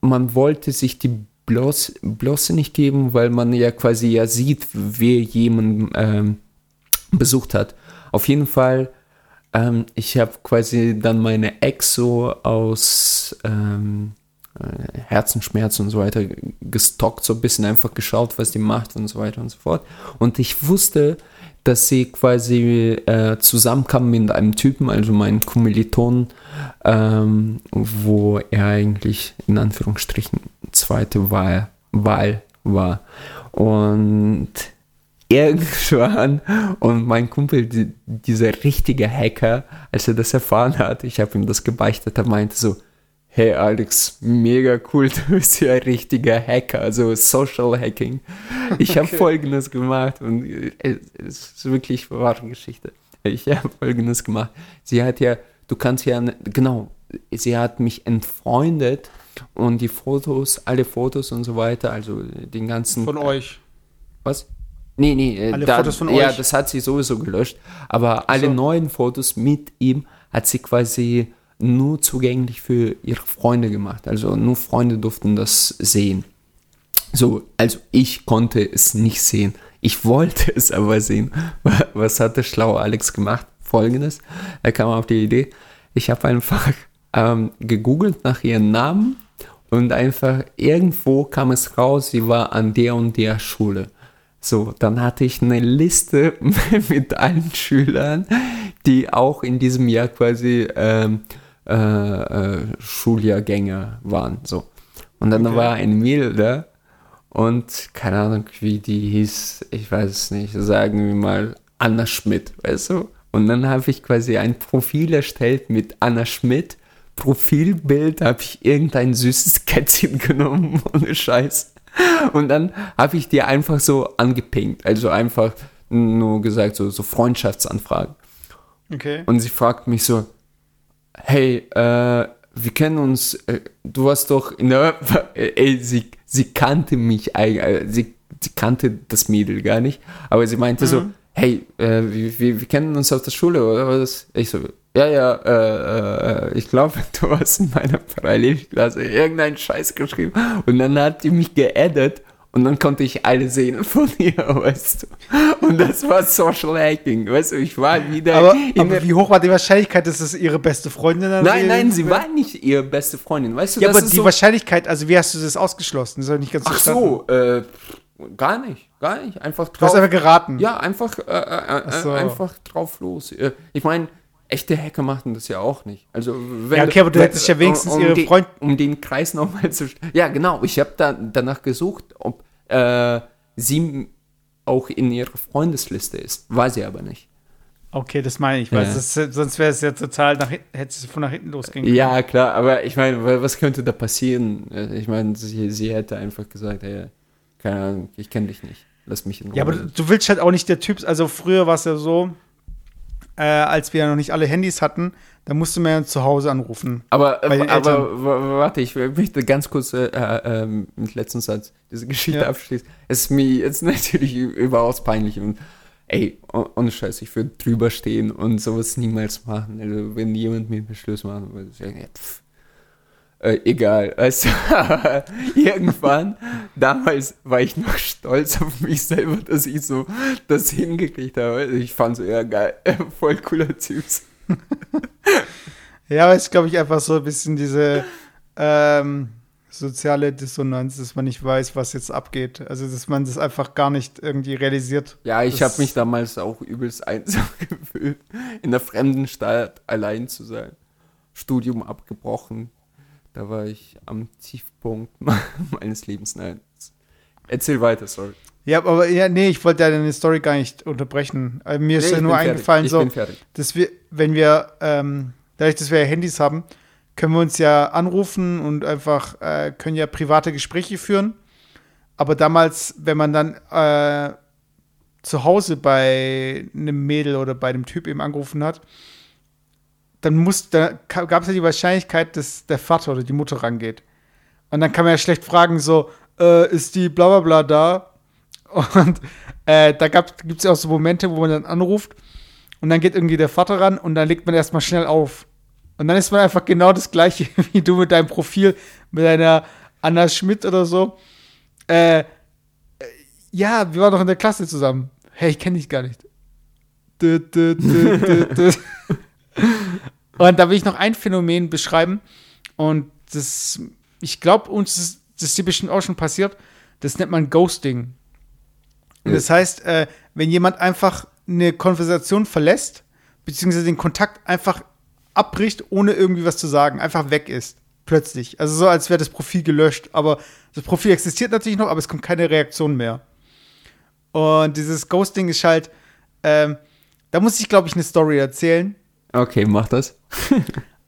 man wollte sich die Bloss, Blosse nicht geben, weil man ja quasi ja sieht, wer jemanden ähm, besucht hat. Auf jeden Fall, ähm, ich habe quasi dann meine Ex so aus ähm, äh, Herzensschmerz und so weiter gestockt, so ein bisschen einfach geschaut, was die macht und so weiter und so fort. Und ich wusste, dass sie quasi äh, zusammenkam mit einem Typen, also meinen Kommilitonen, ähm, wo er eigentlich in Anführungsstrichen zweite Wahl, Wahl war. Und irgendwann und mein Kumpel, die, dieser richtige Hacker, als er das erfahren hat, ich habe ihm das gebeichtet, er meinte so, hey Alex, mega cool, du bist ja ein richtiger Hacker, also Social Hacking. Ich habe Okay. folgendes gemacht und äh, es ist wirklich wahre Geschichte. Ich habe folgendes gemacht. Sie hat ja, du kannst ja, ne- genau, sie hat mich entfreundet und die Fotos, alle Fotos und so weiter, also den ganzen Von euch. was? Nee, nee, äh, Alle da, Fotos von ja, euch? das hat sie sowieso gelöscht. Aber alle so. neuen Fotos mit ihm hat sie quasi nur zugänglich für ihre Freunde gemacht. Also nur Freunde durften das sehen. So, also ich konnte es nicht sehen. Ich wollte es aber sehen. Was hat der schlaue Alex gemacht? Folgendes. Er kam auf die Idee. Ich habe einfach ähm, gegoogelt nach ihrem Namen und einfach irgendwo kam es raus, sie war an der und der Schule. So, dann hatte ich eine Liste mit allen Schülern, die auch in diesem Jahr quasi ähm, äh, äh, Schuljahrgänger waren. So. Und dann Okay. war ein Mädel da und keine Ahnung, wie die hieß, ich weiß es nicht, sagen wir mal Anna Schmidt, weißt du? Und dann habe ich quasi ein Profil erstellt mit Anna Schmidt. Profilbild habe ich irgendein süßes Kätzchen genommen, ohne Scheiß. Und dann habe ich dir einfach so angepinkt, also einfach nur gesagt, so, so Freundschaftsanfragen. Okay. Und sie fragt mich so, hey, äh, wir kennen uns, äh, du warst doch in der, äh, ey, sie, sie kannte mich, eigentlich, äh, sie, sie kannte das Mädel gar nicht, aber sie meinte so, hey, äh, wir, wir, wir kennen uns aus der Schule, oder was? Ich so, ja, ja, äh, äh, ich glaube, du hast in meiner Parallelklasse irgendeinen Scheiß geschrieben und dann hat die mich geaddet und dann konnte ich alle sehen von ihr, weißt du. Und das war Social Hacking, weißt du, ich war wieder Aber, in aber wie hoch war die Wahrscheinlichkeit, dass es ihre beste Freundin dann Nein, nein, sie war nicht ihre beste Freundin. Weißt du, Ja, aber die so. Wahrscheinlichkeit, also wie hast du das ausgeschlossen? Das ist nicht ganz Ach so, äh, gar nicht, gar nicht. Einfach Du hast drauf. einfach geraten. ja, einfach, äh, äh, äh, so. einfach drauf los. Äh, Ich meine, echte Hacker machen das ja auch nicht. Also, wenn Ja, okay, aber du hättest ja wenigstens ihre den, Freund- Um den Kreis nochmal zu. Ja, genau. Ich habe da danach gesucht, ob äh, sie auch in ihrer Freundesliste ist. War sie aber nicht. Okay, das meine ich, weil Ja. das, sonst wäre es ja total nach hinten, hätte es von nach hinten losgehen können. Ja, klar, aber ich meine, wa- was könnte da passieren? Äh, Ich meine, sie, sie hätte einfach gesagt, hey, keine Ahnung, ich kenne dich nicht. Lass mich in Ruhe. Ja, aber du willst halt auch nicht der Typ, also früher war es ja so, äh, als wir ja noch nicht alle Handys hatten, da musste man ja zu Hause anrufen. Aber, aber warte, ich möchte ganz kurz äh, äh, ähm, mit letzten Satz diese Geschichte Ja. abschließen. Es ist mir jetzt natürlich überaus peinlich und ey, oh- ohne Scheiß, ich würde drüber stehen und sowas niemals machen. Also wenn jemand mit mir Schluss machen würde, ich sagen, ja, pff, äh, egal. Also irgendwann, damals war ich noch stolz auf mich selber, dass ich so das hingekriegt habe. Ich fand so, ja geil, voll cooler Typ. Ja, aber es ist, glaube ich, einfach so ein bisschen diese ähm, soziale Dissonanz, dass man nicht weiß, was jetzt abgeht. Also, dass man das einfach gar nicht irgendwie realisiert. Ja, ich habe mich damals auch übelst einsam gefühlt, in der fremden Stadt allein zu sein. Studium abgebrochen. Da war ich am Tiefpunkt meines Lebens. Nein. Erzähl weiter, sorry. Ja, aber ja, nee, ich wollte ja deine Story gar nicht unterbrechen. Äh, mir ist Nee, ja ich nur eingefallen, so, dass wir, wenn wir, ähm, dadurch, dass wir ja Handys haben, können wir uns ja anrufen und einfach, äh, können ja private Gespräche führen. Aber damals, wenn man dann äh, zu Hause bei einem Mädel oder bei einem Typ eben angerufen hat, dann muss, da gab es ja die Wahrscheinlichkeit, dass der Vater oder die Mutter rangeht. Und dann kann man ja schlecht fragen, so, äh, ist die bla bla bla da? Und äh, da gibt es ja auch so Momente, wo man dann anruft und dann geht irgendwie der Vater ran und dann legt man erstmal schnell auf. Und dann ist man einfach genau das gleiche wie du mit deinem Profil, mit deiner Anna Schmidt oder so. Äh, äh, ja, wir waren doch in der Klasse zusammen. Hey, ich kenne dich gar nicht. Dü, dü, dü. Und da will ich noch ein Phänomen beschreiben. Und das, ich glaube, uns ist das ist dir bestimmt auch schon passiert. Das nennt man Ghosting. Und das heißt, äh, wenn jemand einfach eine Konversation verlässt, beziehungsweise den Kontakt einfach abbricht, ohne irgendwie was zu sagen, einfach weg ist. Plötzlich. Also so, als wäre das Profil gelöscht. Aber das Profil existiert natürlich noch, aber es kommt keine Reaktion mehr. Und dieses Ghosting ist halt, ähm, da muss ich, glaube ich, eine Story erzählen. Okay, mach das.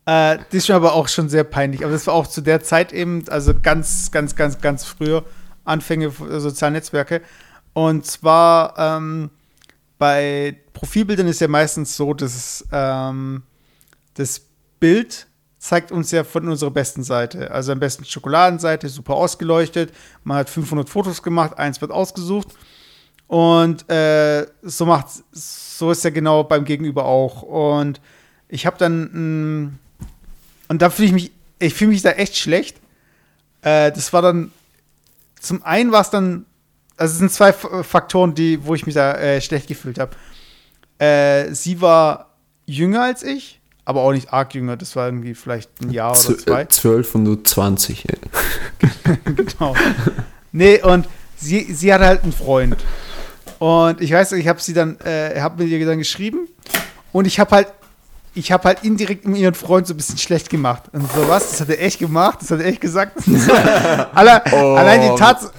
Äh, die ist mir aber auch schon sehr peinlich. Aber das war auch zu der Zeit eben, also ganz, ganz, ganz, ganz früher, Anfänge der sozialen Netzwerke. Und zwar ähm, bei Profilbildern ist ja meistens so, dass ähm, das Bild zeigt uns ja von unserer besten Seite. Also am besten Schokoladenseite, super ausgeleuchtet. Man hat 500 Fotos gemacht, eins wird ausgesucht. Und äh, so macht, so ist ja genau beim Gegenüber auch. Und ich habe dann, mh, und da fühle ich mich, ich fühle mich da echt schlecht. Äh, das war dann, zum einen war es dann, also es sind zwei F Faktoren, die, wo ich mich da äh, schlecht gefühlt habe. Äh, sie war jünger als ich, aber auch nicht arg jünger. Das war irgendwie vielleicht ein Jahr oder Z- zwei. äh, 12 und du 20. ey. genau. Nee, und sie, sie hatte halt einen Freund. Und ich weiß, ich habe sie dann, äh, habe mit ihr dann geschrieben und ich habe halt, ich habe halt indirekt mit ihren Freund so ein bisschen schlecht gemacht. Und so was, das hat er echt gemacht, das hat er echt gesagt. Alle, Oh. Allein die Tatsache,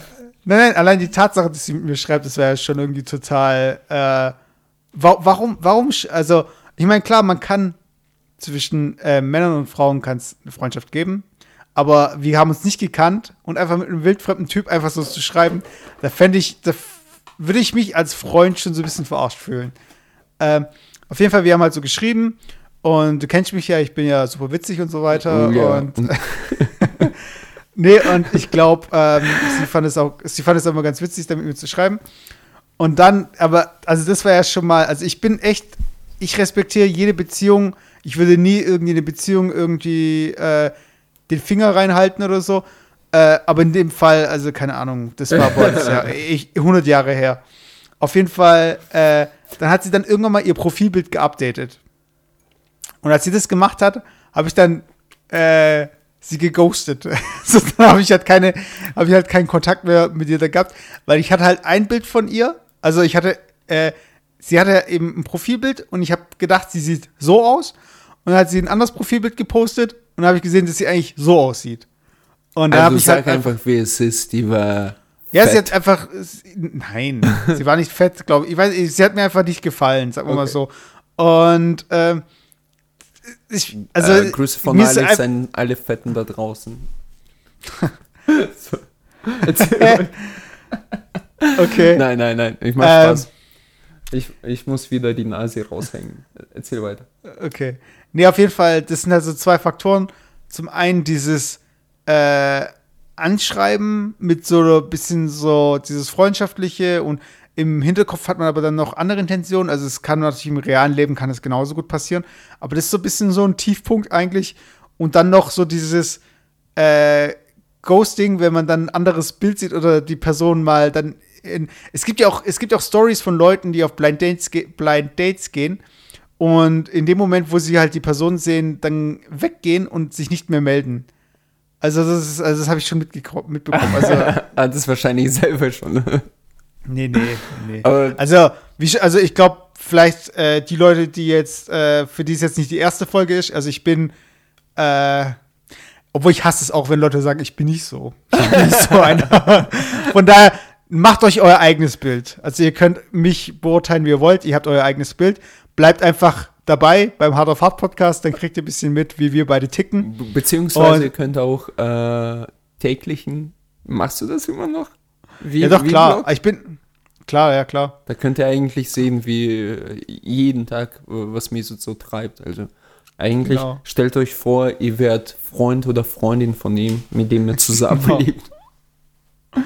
nein, nein, allein die Tatsache, dass sie mit mir schreibt, das wäre ja schon irgendwie total, äh, wa warum, warum, also, ich meine, klar, man kann zwischen äh, Männern und Frauen kann es eine Freundschaft geben, aber wir haben uns nicht gekannt und einfach mit einem wildfremden Typ einfach so zu schreiben, da fände ich, da würde ich mich als Freund schon so ein bisschen verarscht fühlen. Ähm, auf jeden Fall, wir haben halt so geschrieben und du kennst mich ja, ich bin ja super witzig und so weiter Oh, und Nee, und ich glaube, ähm, sie fand es auch, sie fand es auch immer ganz witzig, damit mir zu schreiben. Und dann, aber, also das war ja schon mal, also ich bin echt, ich respektiere jede Beziehung. Ich würde nie irgendwie eine Beziehung irgendwie äh, den Finger reinhalten oder so. Äh, aber in dem Fall, also keine Ahnung, das war uns ja ich, 100 Jahre her. Auf jeden Fall, äh, dann hat sie dann irgendwann mal ihr Profilbild geupdatet. Und als sie das gemacht hat, habe ich dann äh, sie geghostet. so, dann habe ich halt keine, habe ich halt keinen Kontakt mehr mit ihr da gehabt, weil ich hatte halt ein Bild von ihr. Also ich hatte, äh, sie hatte eben ein Profilbild und ich habe gedacht, sie sieht so aus. Und dann hat sie ein anderes Profilbild gepostet und habe ich gesehen, dass sie eigentlich so aussieht. Und da Also habe ich sag halt einfach, wie es ist. Die war. ja, sie fett. hat einfach. Nein, sie war nicht fett, glaube ich. ich weiß, sie hat mir einfach nicht gefallen, sagen wir mal Okay. so. Und ähm, ich, also äh, Grüße von Alex an alle Fetten da draußen. so. Erzähl okay. Nein, nein, nein, ich mach Ähm, Spaß. Ich, ich muss wieder die Nase raushängen. Erzähl weiter. Okay. Nee, auf jeden Fall, das sind also zwei Faktoren. Zum einen dieses äh, Anschreiben mit so ein bisschen so dieses Freundschaftliche und im Hinterkopf hat man aber dann noch andere Intentionen. Also es kann natürlich im realen Leben kann es genauso gut passieren. Aber das ist so ein bisschen so ein Tiefpunkt eigentlich. Und dann noch so dieses äh, Ghosting, wenn man dann ein anderes Bild sieht oder die Person mal dann in, es gibt ja auch es gibt auch Stories von Leuten, die auf Blind Dates, Blind Dates gehen und in dem Moment, wo sie halt die Person sehen, dann weggehen und sich nicht mehr melden. Also das ist, also das habe ich schon mitbekommen. Also, ah, das ist wahrscheinlich selber schon. nee, nee, nee. Aber also, wie, also ich glaube, vielleicht äh, die Leute, die jetzt, äh, für die es jetzt nicht die erste Folge ist, also ich bin, äh, obwohl ich hasse es auch, wenn Leute sagen, ich bin nicht so. Ich bin nicht so einer. Von daher, macht euch euer eigenes Bild. Also ihr könnt mich beurteilen, wie ihr wollt. Ihr habt euer eigenes Bild. Bleibt einfach dabei beim Hard of Hard Podcast, dann kriegt ihr ein bisschen mit, wie wir beide ticken. Beziehungsweise Und ihr könnt auch äh, täglichen, machst du das immer noch? Wie, ja doch, klar. Blog? Ich bin, klar, ja klar. Da könnt ihr eigentlich sehen, wie jeden Tag, was Mesut so treibt. Also eigentlich genau. stellt euch vor, ihr werdet Freund oder Freundin von ihm, mit dem ihr zusammenlebt. genau.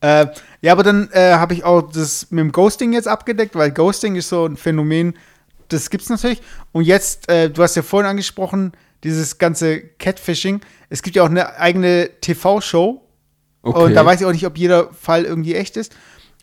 äh, ja, aber dann äh, habe ich auch das mit dem Ghosting jetzt abgedeckt, weil Ghosting ist so ein Phänomen, das gibt es natürlich. Und jetzt, äh, du hast ja vorhin angesprochen, dieses ganze Catfishing. Es gibt ja auch eine eigene TV-Show. Okay. Und da weiß ich auch nicht, ob jeder Fall irgendwie echt ist.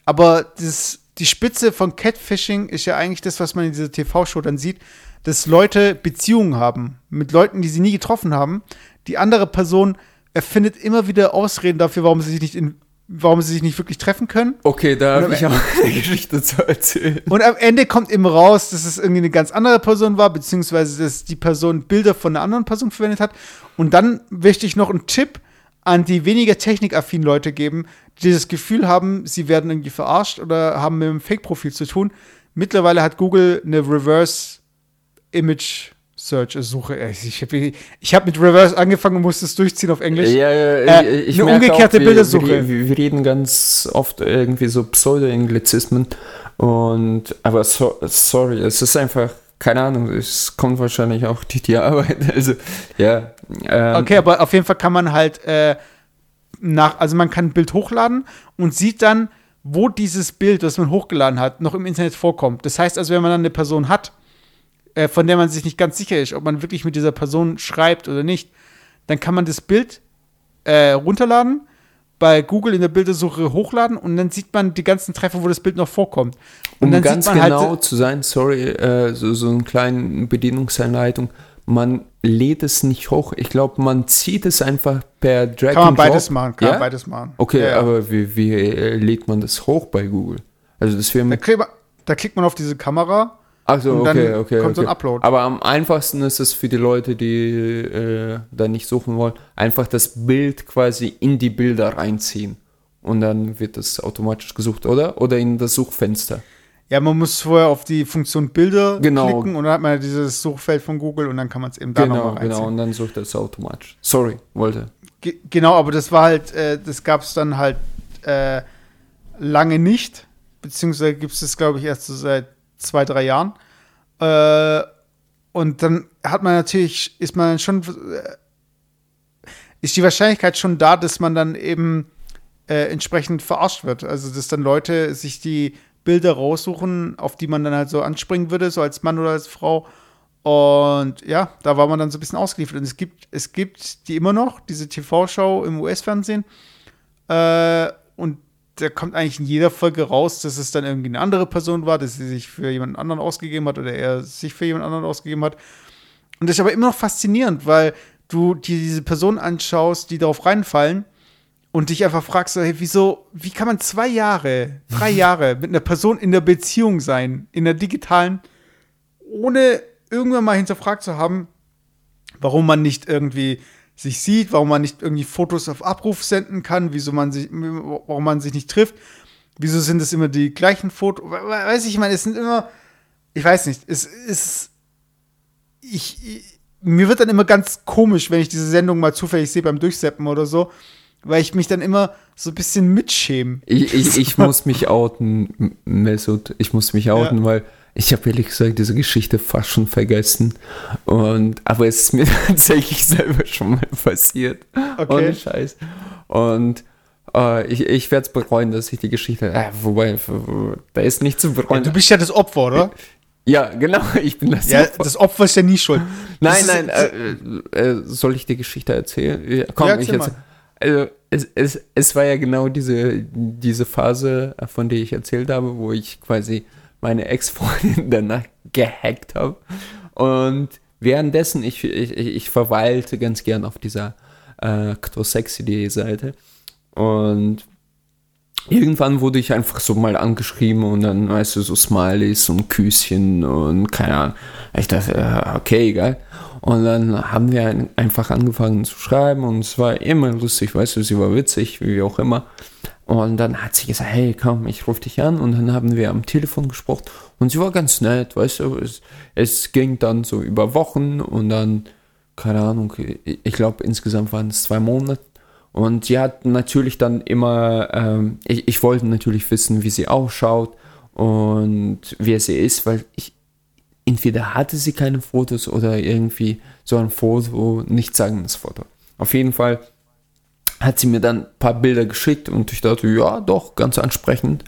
Aber das, die Spitze von Catfishing ist ja eigentlich das, was man in dieser TV-Show dann sieht, dass Leute Beziehungen haben mit Leuten, die sie nie getroffen haben. Die andere Person erfindet immer wieder Ausreden dafür, warum sie sich nicht in warum sie sich nicht wirklich treffen können. Okay, da habe ich auch eine Geschichte zu erzählen. Und am Ende kommt eben raus, dass es irgendwie eine ganz andere Person war, beziehungsweise dass die Person Bilder von einer anderen Person verwendet hat. Und dann möchte ich noch einen Tipp an die weniger technikaffinen Leute geben, die das Gefühl haben, sie werden irgendwie verarscht oder haben mit einem Fake-Profil zu tun. Mittlerweile hat Google eine Reverse Image Search-Suche. Ich habe ich hab mit Reverse angefangen und musste es durchziehen auf Englisch. Ja, ja, äh, ich eine umgekehrte auch, wir, Bildersuche. Wir, wir, reden ganz oft irgendwie so Pseudo-Anglizismen. Und, aber so, sorry, es ist einfach, keine Ahnung, es kommt wahrscheinlich auch die, die Arbeit. Also, ja. Ähm, okay, aber auf jeden Fall kann man halt äh, nach, also man kann ein Bild hochladen und sieht dann, wo dieses Bild, das man hochgeladen hat, noch im Internet vorkommt. Das heißt also, wenn man dann eine Person hat, äh, von der man sich nicht ganz sicher ist, ob man wirklich mit dieser Person schreibt oder nicht, dann kann man das Bild äh, runterladen, bei Google in der Bildersuche hochladen und dann sieht man die ganzen Treffer, wo das Bild noch vorkommt. Und um ganz halt genau halt, zu sein, sorry, äh, so, so eine kleine Bedienungsanleitung, man lädt es nicht hoch. Ich glaube, man zieht es einfach per Drag Kann man beides machen, kann ja? beides machen. Okay, ja, ja. aber wie, wie äh, lädt man das hoch bei Google? Also das wäre da, da klickt man auf diese Kamera also okay, okay, kommt okay. so ein Upload. Aber am einfachsten ist es für die Leute, die äh, da nicht suchen wollen, einfach das Bild quasi in die Bilder reinziehen. Und dann wird das automatisch gesucht, oder? Oder in das Suchfenster. Ja, man muss vorher auf die Funktion Bilder genau. klicken und dann hat man dieses Suchfeld von Google und dann kann man es eben da genau, nochmal reinziehen. Genau, und dann sucht das automatisch. Sorry, wollte. Ge genau, aber das war halt, äh, das gab es dann halt äh, lange nicht. Beziehungsweise gibt es das, glaube ich, erst so seit zwei, drei Jahren. Äh, und dann hat man natürlich, ist man schon, äh, ist die Wahrscheinlichkeit schon da, dass man dann eben äh, entsprechend verarscht wird. Also, dass dann Leute sich die Bilder raussuchen, auf die man dann halt so anspringen würde, so als Mann oder als Frau. Und ja, da war man dann so ein bisschen ausgeliefert. Und es gibt, es gibt die immer noch, diese TV-Show im US-Fernsehen. Äh, und da kommt eigentlich in jeder Folge raus, dass es dann irgendwie eine andere Person war, dass sie sich für jemand anderen ausgegeben hat oder er sich für jemand anderen ausgegeben hat. Und das ist aber immer noch faszinierend, weil du dir diese Personen anschaust, die darauf reinfallen und dich einfach fragst, so, hey, wieso, wie kann man zwei Jahre, drei Jahre mit einer Person in der Beziehung sein, in der digitalen, ohne irgendwann mal hinterfragt zu haben, warum man nicht irgendwie sich sieht, warum man nicht irgendwie Fotos auf Abruf senden kann, wieso man sich, warum man sich nicht trifft. Wieso sind es immer die gleichen Fotos? Weiß ich, ich meine, es sind immer, ich weiß nicht, es ist, ich, ich, mir wird dann immer ganz komisch, wenn ich diese Sendung mal zufällig sehe beim Durchseppen oder so, weil ich mich dann immer so ein bisschen mitschäme. Ich, ich, ich muss mich outen, Mesut. Ich muss mich outen, ja. weil ich habe ehrlich gesagt diese Geschichte fast schon vergessen. Und, aber es ist mir tatsächlich selber schon mal passiert. Okay. Ohne Scheiß. Und äh, ich, ich werde es bereuen, dass ich die Geschichte. Äh, wobei, da ist nichts zu bereuen. Ja, du bist ja das Opfer, oder? Ja, genau, ich bin das ja, Opfer. Das Opfer ist ja nie schuld. Nein, nein, äh, äh, soll ich die Geschichte erzählen? Komm, ja, ich jetzt. Also, es, es, es war ja genau diese, diese Phase, von der ich erzählt habe, wo ich quasi meine Ex-Freundin danach gehackt habe. Und währenddessen, ich, ich, ich verweilte ganz gern auf dieser äh, Seite. Und irgendwann wurde ich einfach so mal angeschrieben und dann, weißt du, so Smileys und Küsschen und keine Ahnung. Ich dachte, okay, egal. Und dann haben wir einfach angefangen zu schreiben und es war immer lustig, weißt du, sie war witzig, wie auch immer. Und dann hat sie gesagt, hey, komm, ich rufe dich an. Und dann haben wir am Telefon gesprochen. Und sie war ganz nett, weißt du. Es, es ging dann so über Wochen und dann, keine Ahnung, ich glaube insgesamt waren es zwei Monate. Und sie hat natürlich dann immer, ähm, ich, ich wollte natürlich wissen, wie sie ausschaut und wer sie ist, weil ich, entweder hatte sie keine Fotos oder irgendwie so ein Foto, nicht sagendes Foto. Auf jeden Fall hat sie mir dann ein paar Bilder geschickt und ich dachte, ja, doch, ganz ansprechend.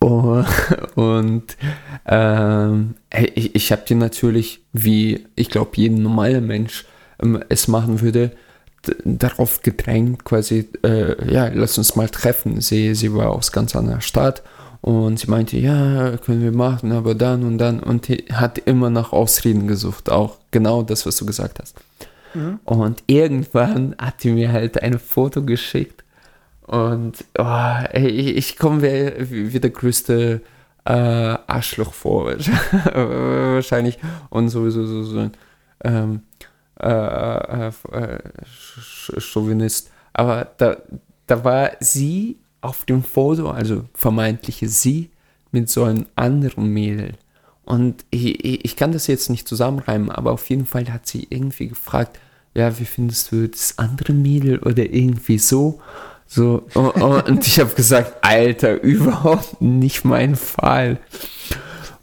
Und ähm, ich, ich habe die natürlich, wie ich glaube, jeden normalen Mensch ähm, es machen würde, darauf gedrängt, quasi, äh, ja, lass uns mal treffen. Sie, sie war aus ganz anderer Stadt und sie meinte, ja, können wir machen, aber dann und dann und hat immer nach Ausreden gesucht, auch genau das, was du gesagt hast. Mhm. Und irgendwann hat sie mir halt ein Foto geschickt und oh, ey, ich komme wie, wie der größte äh, Arschloch vor, wahrscheinlich. Und sowieso so, so ein ähm, äh, äh, äh Chauvinist. Aber da, da war sie auf dem Foto, also vermeintliche sie, mit so einem anderen Mädel. Und ich, ich kann das jetzt nicht zusammenreimen, aber auf jeden Fall hat sie irgendwie gefragt, ja, wie findest du das andere Mädel oder irgendwie so? So, und ich habe gesagt, Alter, überhaupt nicht mein Fall.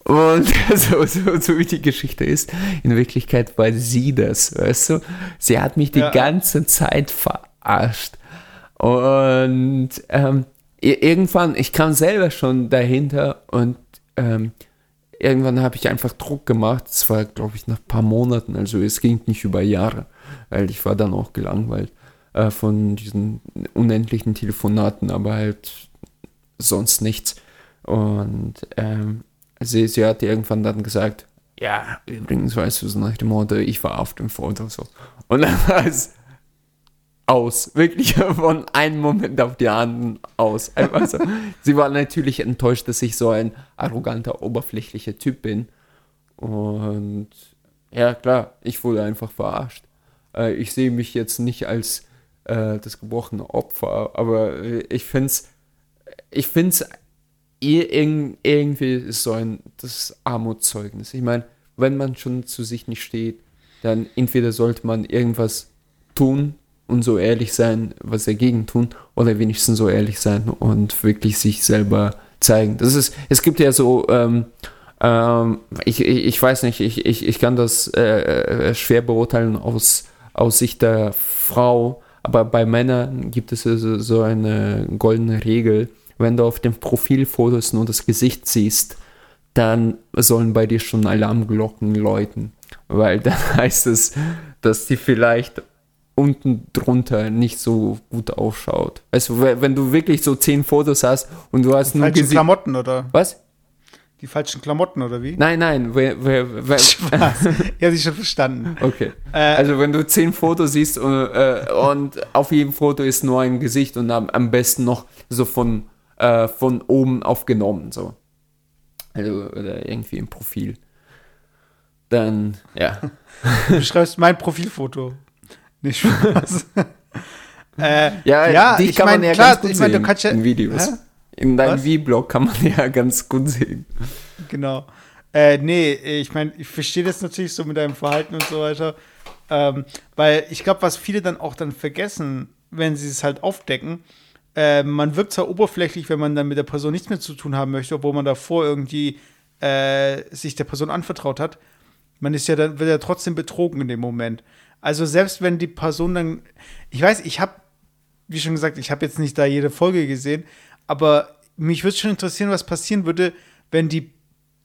Und so, so, so, wie die Geschichte ist, in Wirklichkeit war sie das, weißt du? Sie hat mich die ja. ganze Zeit verarscht. Und ähm, irgendwann, ich kam selber schon dahinter und ähm, irgendwann habe ich einfach Druck gemacht. Es war, glaube ich, nach ein paar Monaten, also es ging nicht über Jahre, weil ich war dann auch gelangweilt äh, von diesen unendlichen Telefonaten, aber halt sonst nichts. Und ähm, sie, sie hat irgendwann dann gesagt, ja, übrigens, weißt du, so nach dem Motto, ich war auf dem Foto so. Und dann war es aus. Wirklich von einem Moment auf den anderen aus. Also, sie war natürlich enttäuscht, dass ich so ein arroganter, oberflächlicher Typ bin. Und ja, klar, ich wurde einfach verarscht. Äh, ich sehe mich jetzt nicht als äh, das gebrochene Opfer, aber ich finde es, ich finde es irgendwie ist so ein das Armutszeugnis. Ich meine, wenn man schon zu sich nicht steht, dann entweder sollte man irgendwas tun und so ehrlich sein, was dagegen tun, oder wenigstens so ehrlich sein und wirklich sich selber zeigen. Das ist, es gibt ja so, ähm, ähm, ich, ich, ich, weiß nicht, ich, ich, ich kann das äh, äh schwer beurteilen aus, aus Sicht der Frau, aber bei Männern gibt es also so eine goldene Regel. Wenn du auf den Profilfotos nur das Gesicht siehst, dann sollen bei dir schon Alarmglocken läuten. Weil dann heißt es, dass die vielleicht unten drunter nicht so gut ausschaut. Also wenn du wirklich so zehn Fotos hast und du hast nur falschen Gesicht Klamotten oder was? Die falschen Klamotten oder wie? Nein, nein. Wer, wer, wer Spaß. ja, sie schon verstanden. Okay. Äh, also wenn du zehn Fotos siehst und, äh, und, auf jedem Foto ist nur ein Gesicht und am, am besten noch so von, äh, von oben aufgenommen so. Also oder irgendwie im Profil. Dann ja. Du beschreibst mein Profilfoto. Nicht Spaß. äh, ja, ja, die kann mein, man ja klar, ganz gut ich mein, sehen du kannst ja, in Videos. Hä? In deinem V-Blog kann man ja ganz gut sehen. Genau. Äh, nee, ich meine, ich verstehe das natürlich so mit deinem Verhalten und so weiter. Ähm, weil ich glaube, was viele dann auch dann vergessen, wenn sie es halt aufdecken. Äh, man wirkt zwar oberflächlich, wenn man dann mit der Person nichts mehr zu tun haben möchte, obwohl man davor irgendwie äh, sich der Person anvertraut hat. Man ist ja dann, wird ja trotzdem betrogen in dem Moment. Also selbst wenn die Person dann, ich weiß, ich habe, wie schon gesagt, ich habe jetzt nicht da jede Folge gesehen, aber mich würde schon interessieren, was passieren würde, wenn die,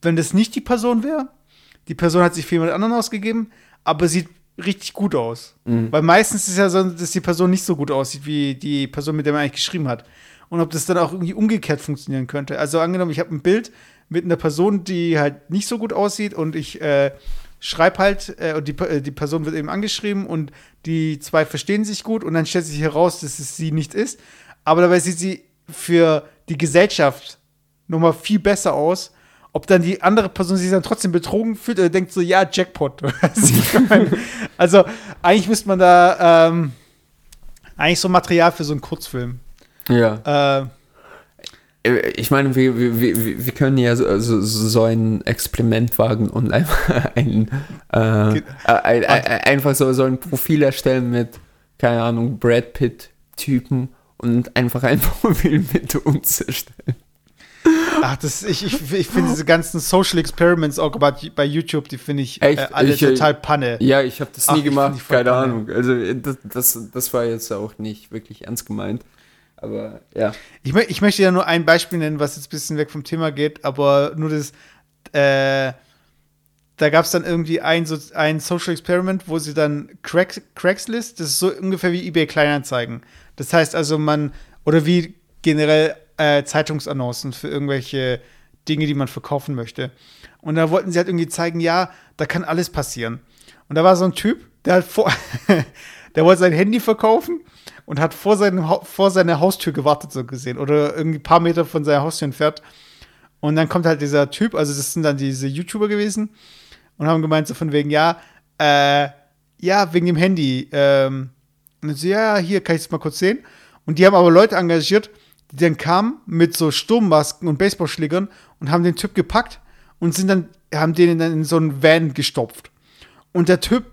wenn das nicht die Person wäre. Die Person hat sich für jemand anderen ausgegeben, aber sieht richtig gut aus. Mhm. Weil meistens ist es ja so, dass die Person nicht so gut aussieht, wie die Person, mit der man eigentlich geschrieben hat. Und ob das dann auch irgendwie umgekehrt funktionieren könnte. Also angenommen, ich habe ein Bild mit einer Person, die halt nicht so gut aussieht und ich äh, schreibe halt, äh, und die, äh, die Person wird eben angeschrieben und die zwei verstehen sich gut und dann stellt sich heraus, dass es sie nicht ist. Aber dabei sieht sie für die Gesellschaft nochmal viel besser aus. Ob dann die andere Person sich dann trotzdem betrogen fühlt oder denkt so, ja, Jackpot. also eigentlich müsste man da ähm, eigentlich so Material für so einen Kurzfilm. Ja. Äh, Ich meine, wir, wir, wir, können ja so, so, so ein Experiment wagen und einfach ein, äh, ein, ein, einfach so, so ein Profil erstellen mit, keine Ahnung, Brad Pitt-Typen und einfach ein Profil mit uns erstellen. Ach, das, ich, ich, ich finde diese ganzen Social Experiments auch bei, bei YouTube, die finde ich Echt? äh, alle Ich, äh, total Panne. Ja, ich habe das Ach, nie find gemacht, keine Panne. Ahnung. Also das, das, das war jetzt auch nicht wirklich ernst gemeint. Aber ja. Ich, mö- ich möchte ja nur ein Beispiel nennen, was jetzt ein bisschen weg vom Thema geht, aber nur das, äh, da gab es dann irgendwie ein, so, ein Social Experiment, wo sie dann Craigs, Craigslist, das ist so ungefähr wie eBay Kleinanzeigen. Das heißt also, man, oder wie generell äh, Zeitungsannoncen für irgendwelche Dinge, die man verkaufen möchte. Und da wollten sie halt irgendwie zeigen, ja, da kann alles passieren. Und da war so ein Typ, der hat vor, der wollte sein Handy verkaufen und hat vor, seinem, vor seiner Haustür gewartet, so gesehen. Oder irgendwie ein paar Meter von seiner Haustür entfernt. Und dann kommt halt dieser Typ, also das sind dann diese YouTuber gewesen, und haben gemeint, so von wegen, ja, äh, ja, wegen dem Handy. Ähm, und so, ja, hier kann ich es mal kurz sehen. Und die haben aber Leute engagiert, die dann kamen mit so Sturmmasken und Baseballschlägern und haben den Typ gepackt und sind dann, haben den dann in so einen Van gestopft. Und der Typ,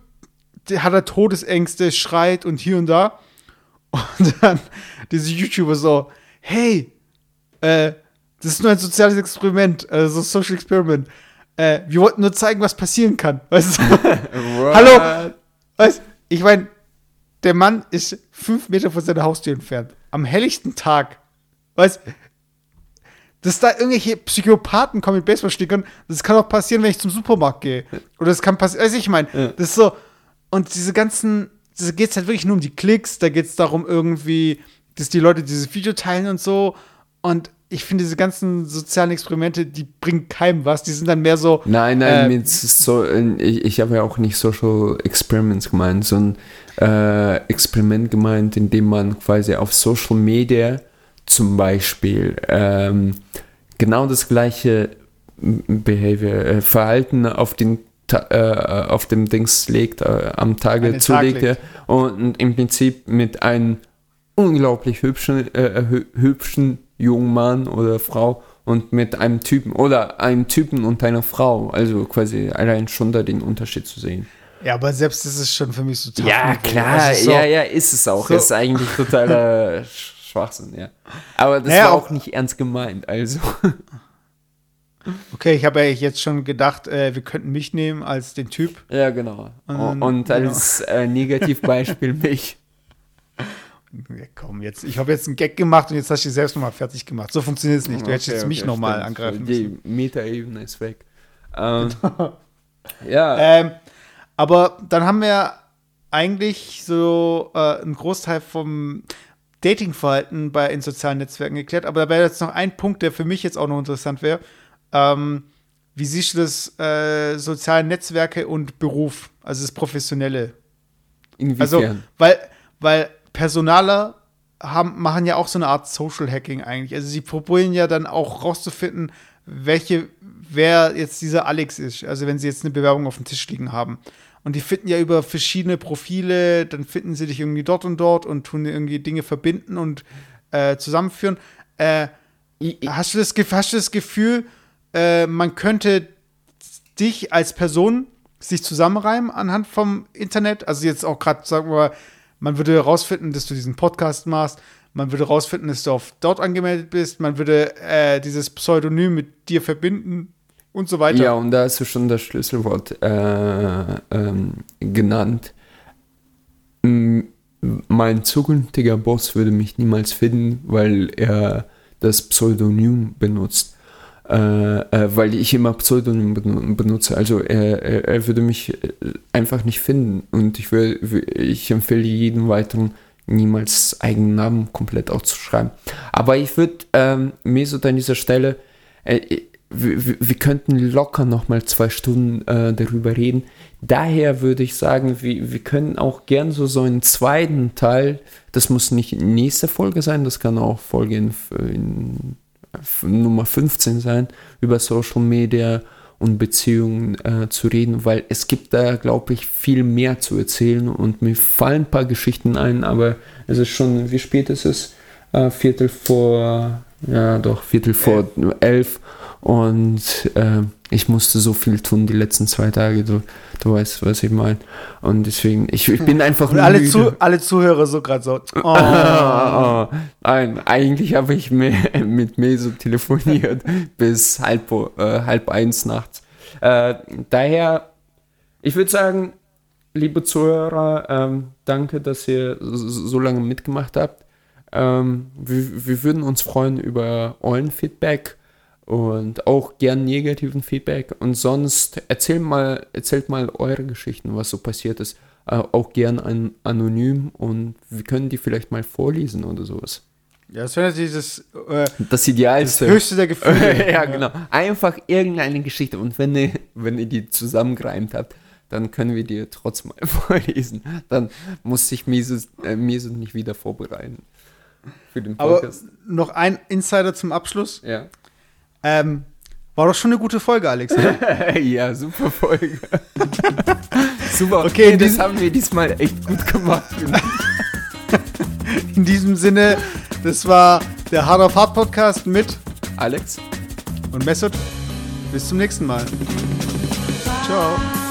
der hat er Todesängste, schreit und hier und da. Und dann diese YouTuber so, hey, äh, das ist nur ein soziales Experiment, also Social Experiment. Äh, wir wollten nur zeigen, was passieren kann. Weißt du? Hallo? Weißt ich meine, der Mann ist fünf Meter von seiner Haustür entfernt. Am helllichten Tag. Weißt dass da irgendwelche Psychopathen kommen mit Baseballschlägern, das kann auch passieren, wenn ich zum Supermarkt gehe. Oder das kann passieren, also ich meine, Ja. das ist so, und diese ganzen, da geht es halt wirklich nur um die Klicks, da geht es darum irgendwie, dass die Leute dieses Video teilen und so. Und ich finde, diese ganzen sozialen Experimente, die bringen keinem was. Die sind dann mehr so. Nein, nein, äh, so, ich, ich habe ja auch nicht Social Experiments gemeint, sondern äh, Experiment gemeint, in dem man quasi auf Social Media zum Beispiel ähm, genau das gleiche Behavior, äh, Verhalten auf den äh, auf dem Dings legt, äh, am Tage Tag zulegt ja, legt. und im Prinzip mit einem unglaublich hübschen, äh, hü- hübschen jungen Mann oder Frau und mit einem Typen oder einem Typen und einer Frau. Also quasi allein schon da den Unterschied zu sehen. Ja, aber selbst ist schon für mich so Ja, klar, Also so, ja, ja, ist es auch. so- Ist eigentlich totaler Sch- Schwachsinn, ja. Aber das Naja, war auch- auch nicht ernst gemeint, also. Okay, ich habe ja jetzt schon gedacht, äh, wir könnten mich nehmen als den Typ. Ja, genau. Ähm, Und als äh, Negativbeispiel mich. Ja, komm, jetzt, ich habe jetzt einen Gag gemacht und jetzt hast du dich selbst nochmal fertig gemacht. So funktioniert es nicht. Du hättest Okay, jetzt mich okay, nochmal angreifen müssen. Die Metaebene ist weg. Ähm, ja, Ähm, aber dann haben wir eigentlich so äh, einen Großteil vom Datingverhalten bei in sozialen Netzwerken geklärt. Aber da wäre jetzt noch ein Punkt, der für mich jetzt auch noch interessant wäre. Ähm, wie siehst du das äh, soziale Netzwerke und Beruf, also das Professionelle? inwiefern? Also, weil, weil Personaler haben, machen ja auch so eine Art Social Hacking eigentlich. Also sie probieren ja dann auch rauszufinden, welche, wer jetzt dieser Alex ist. Also wenn sie jetzt eine Bewerbung auf dem Tisch liegen haben. Und die finden ja über verschiedene Profile, dann finden sie dich irgendwie dort und dort und tun irgendwie Dinge verbinden und äh, zusammenführen. Äh, hast, du das, hast du das Gefühl, äh, man könnte dich als Person sich zusammenreimen anhand vom Internet? Also jetzt auch gerade, sagen wir mal, Man würde herausfinden, dass du diesen Podcast machst. Man würde herausfinden, dass du auf dort angemeldet bist. Man würde äh, dieses Pseudonym mit dir verbinden und so weiter. Ja, und da hast du schon das Schlüsselwort äh, ähm, genannt. Mein zukünftiger Boss würde mich niemals finden, weil er das Pseudonym benutzt. Äh, äh, weil ich immer Pseudonym benutze. Also er, er, er, würde mich äh, einfach nicht finden. Und ich, will, ich empfehle jedem weiteren, niemals eigenen Namen komplett aufzuschreiben. Aber ich würde ähm, Mesut an dieser Stelle, äh, wir, wir, könnten locker nochmal zwei Stunden äh, darüber reden. Daher würde ich sagen, wir, wir können auch gern so, so einen zweiten Teil, das muss nicht nächste Folge sein, das kann auch Folge in, in Nummer 15 sein, über Social Media und Beziehungen äh, zu reden, weil es gibt da, glaube ich, viel mehr zu erzählen und mir fallen ein paar Geschichten ein, aber es ist schon, wie spät ist es? Äh, Viertel vor, ja doch, Viertel vor elf. elf und äh, ich musste so viel tun die letzten zwei Tage, du, du weißt, was ich meine. Und deswegen, ich, ich bin einfach Und alle, zu, alle Zuhörer so gerade so. Oh. oh. Nein, eigentlich habe ich mit Meso telefoniert bis halb, äh, halb eins nachts. Äh, daher, ich würde sagen, liebe Zuhörer, ähm, danke, dass ihr so lange mitgemacht habt. Ähm, wir, wir würden uns freuen über euren Feedback und auch gern negativen Feedback. Und sonst erzählt mal, erzählt mal eure Geschichten, was so passiert ist. Äh, auch gern an, anonym und wir können die vielleicht mal vorlesen oder sowas. Ja, das wäre natürlich das, äh, das Idealste. Das höchste der Gefühle. ja, genau. Einfach irgendeine Geschichte. Und wenn ihr, wenn ihr die zusammengereimt habt, dann können wir die trotzdem mal vorlesen. Dann muss sich Mises, äh, Mises nicht wieder vorbereiten. Für den Podcast. Aber noch ein Insider zum Abschluss. Ja. Ähm, war doch schon eine gute Folge, Alex. ja, super Folge. super. Okay, das haben wir diesmal echt gut gemacht. in diesem Sinne, das war der Hard of Hard Podcast mit Alex und Mesut. Bis zum nächsten Mal. Ciao.